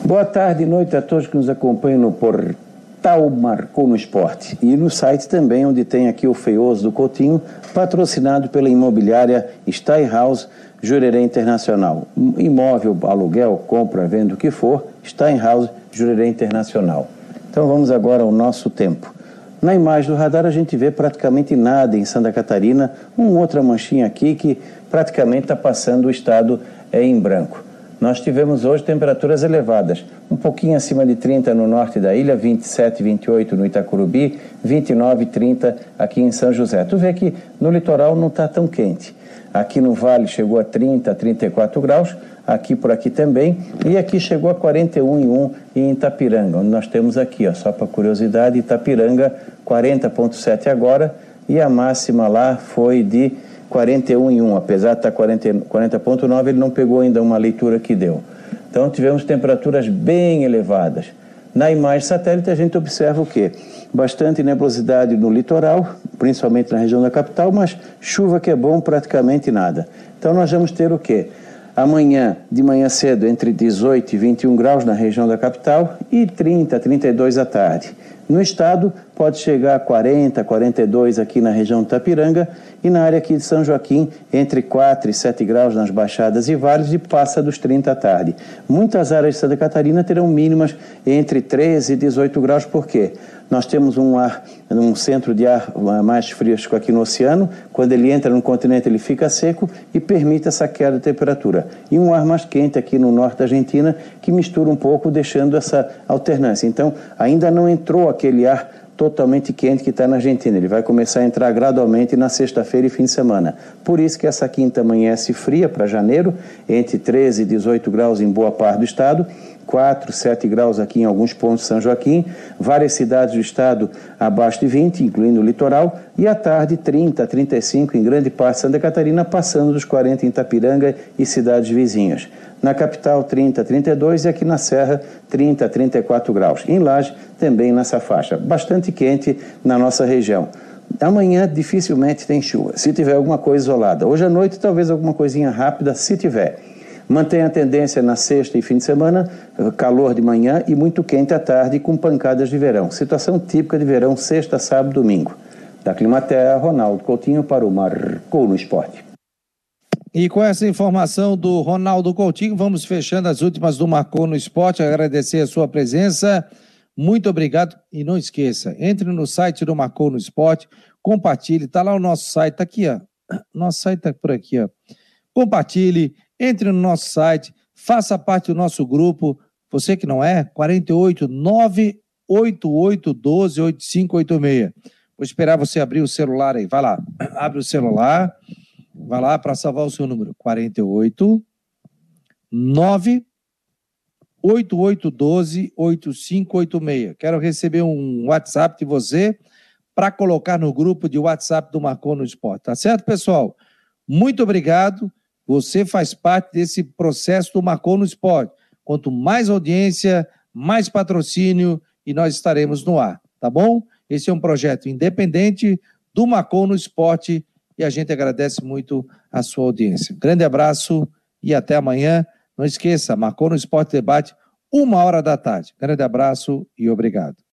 Boa tarde e noite a todos que nos acompanham no Portal Tal Marcou no Esporte. E no site também, onde tem aqui o Feioso do Coutinho, patrocinado pela imobiliária Steinhaus Jurerê Internacional. Imóvel, aluguel, compra, venda, o que for, Steinhaus Jurerê Internacional. Então vamos agora ao nosso tempo. Na imagem do radar a gente vê praticamente nada em Santa Catarina, uma outra manchinha aqui que praticamente está passando o estado é, em branco. Nós tivemos hoje temperaturas elevadas, um pouquinho acima de 30 no norte da ilha, 27, 28 no Itacurubi, 29, 30 aqui em São José. Tu vê que no litoral não está tão quente. Aqui no vale chegou a 30, 34 graus, aqui por aqui também, e aqui chegou a 41,1 em Itapiranga, onde nós temos aqui, ó, só para curiosidade, Itapiranga 40,7 agora, e a máxima lá foi de 41 em 1, apesar de estar 40,9, 40 ele não pegou ainda uma leitura que deu. Então tivemos temperaturas bem elevadas. Na imagem satélite a gente observa o quê? Bastante nebulosidade no litoral, principalmente na região da capital, mas chuva que é bom, praticamente nada. Então nós vamos ter o quê? Amanhã, de manhã cedo, entre 18 e 21 graus na região da capital e 30, 32 à tarde. No estado, pode chegar a 40, 42 aqui na região de Tapiranga e na área aqui de São Joaquim, entre 4 e 7 graus nas baixadas e vales e passa dos 30 à tarde. Muitas áreas de Santa Catarina terão mínimas entre 13 e 18 graus, por quê? Nós temos um ar, um centro de ar mais fresco aqui no oceano. Quando ele entra no continente, ele fica seco e permite essa queda de temperatura. E um ar mais quente aqui no norte da Argentina, que mistura um pouco, deixando essa alternância. Então, ainda não entrou aquele ar totalmente quente que está na Argentina. Ele vai começar a entrar gradualmente na sexta-feira e fim de semana. Por isso que essa quinta amanhece fria para janeiro, entre 13 e 18 graus em boa parte do estado, 4, 7 graus aqui em alguns pontos de São Joaquim, várias cidades do estado abaixo de 20, incluindo o litoral, e à tarde 30, 35 em grande parte de Santa Catarina, passando dos 40 em Itapiranga e cidades vizinhas. Na capital 30, 32 e aqui na Serra 30, 34 graus. Em Laje também nessa faixa, bastante quente na nossa região. Amanhã dificilmente tem chuva, se tiver alguma coisa isolada. Hoje à noite talvez alguma coisinha rápida, se tiver. Mantém a tendência na sexta e fim de semana, calor de manhã e muito quente à tarde com pancadas de verão. Situação típica de verão, sexta, sábado, domingo. Da Climaterra, Ronaldo Coutinho para o Marcou no Esporte. E com essa informação do Ronaldo Coutinho, vamos fechando as últimas do Marcou no Esporte. Agradecer a sua presença. Muito obrigado. E não esqueça, entre no site do Marcou no Esporte, compartilhe. Está lá o nosso site, está aqui, ó. Nosso site está por aqui, ó. Compartilhe entre no nosso site, faça parte do nosso grupo. Você que não é, 48 98812 8586. Vou esperar você abrir o celular aí. Vai lá, [clears throat] abre o celular, vai lá para salvar o seu número. 48 98812 8586. Quero receber um WhatsApp de você para colocar no grupo de WhatsApp do Marcou no Esporte. Tá certo, pessoal? Muito obrigado. Você faz parte desse processo do Marcou no Esporte. Quanto mais audiência, mais patrocínio e nós estaremos no ar, tá bom? Esse é um projeto independente do Marcou no Esporte e a gente agradece muito a sua audiência. Grande abraço e até amanhã. Não esqueça, Marcou no Esporte Debate, uma hora da tarde. Grande abraço e obrigado.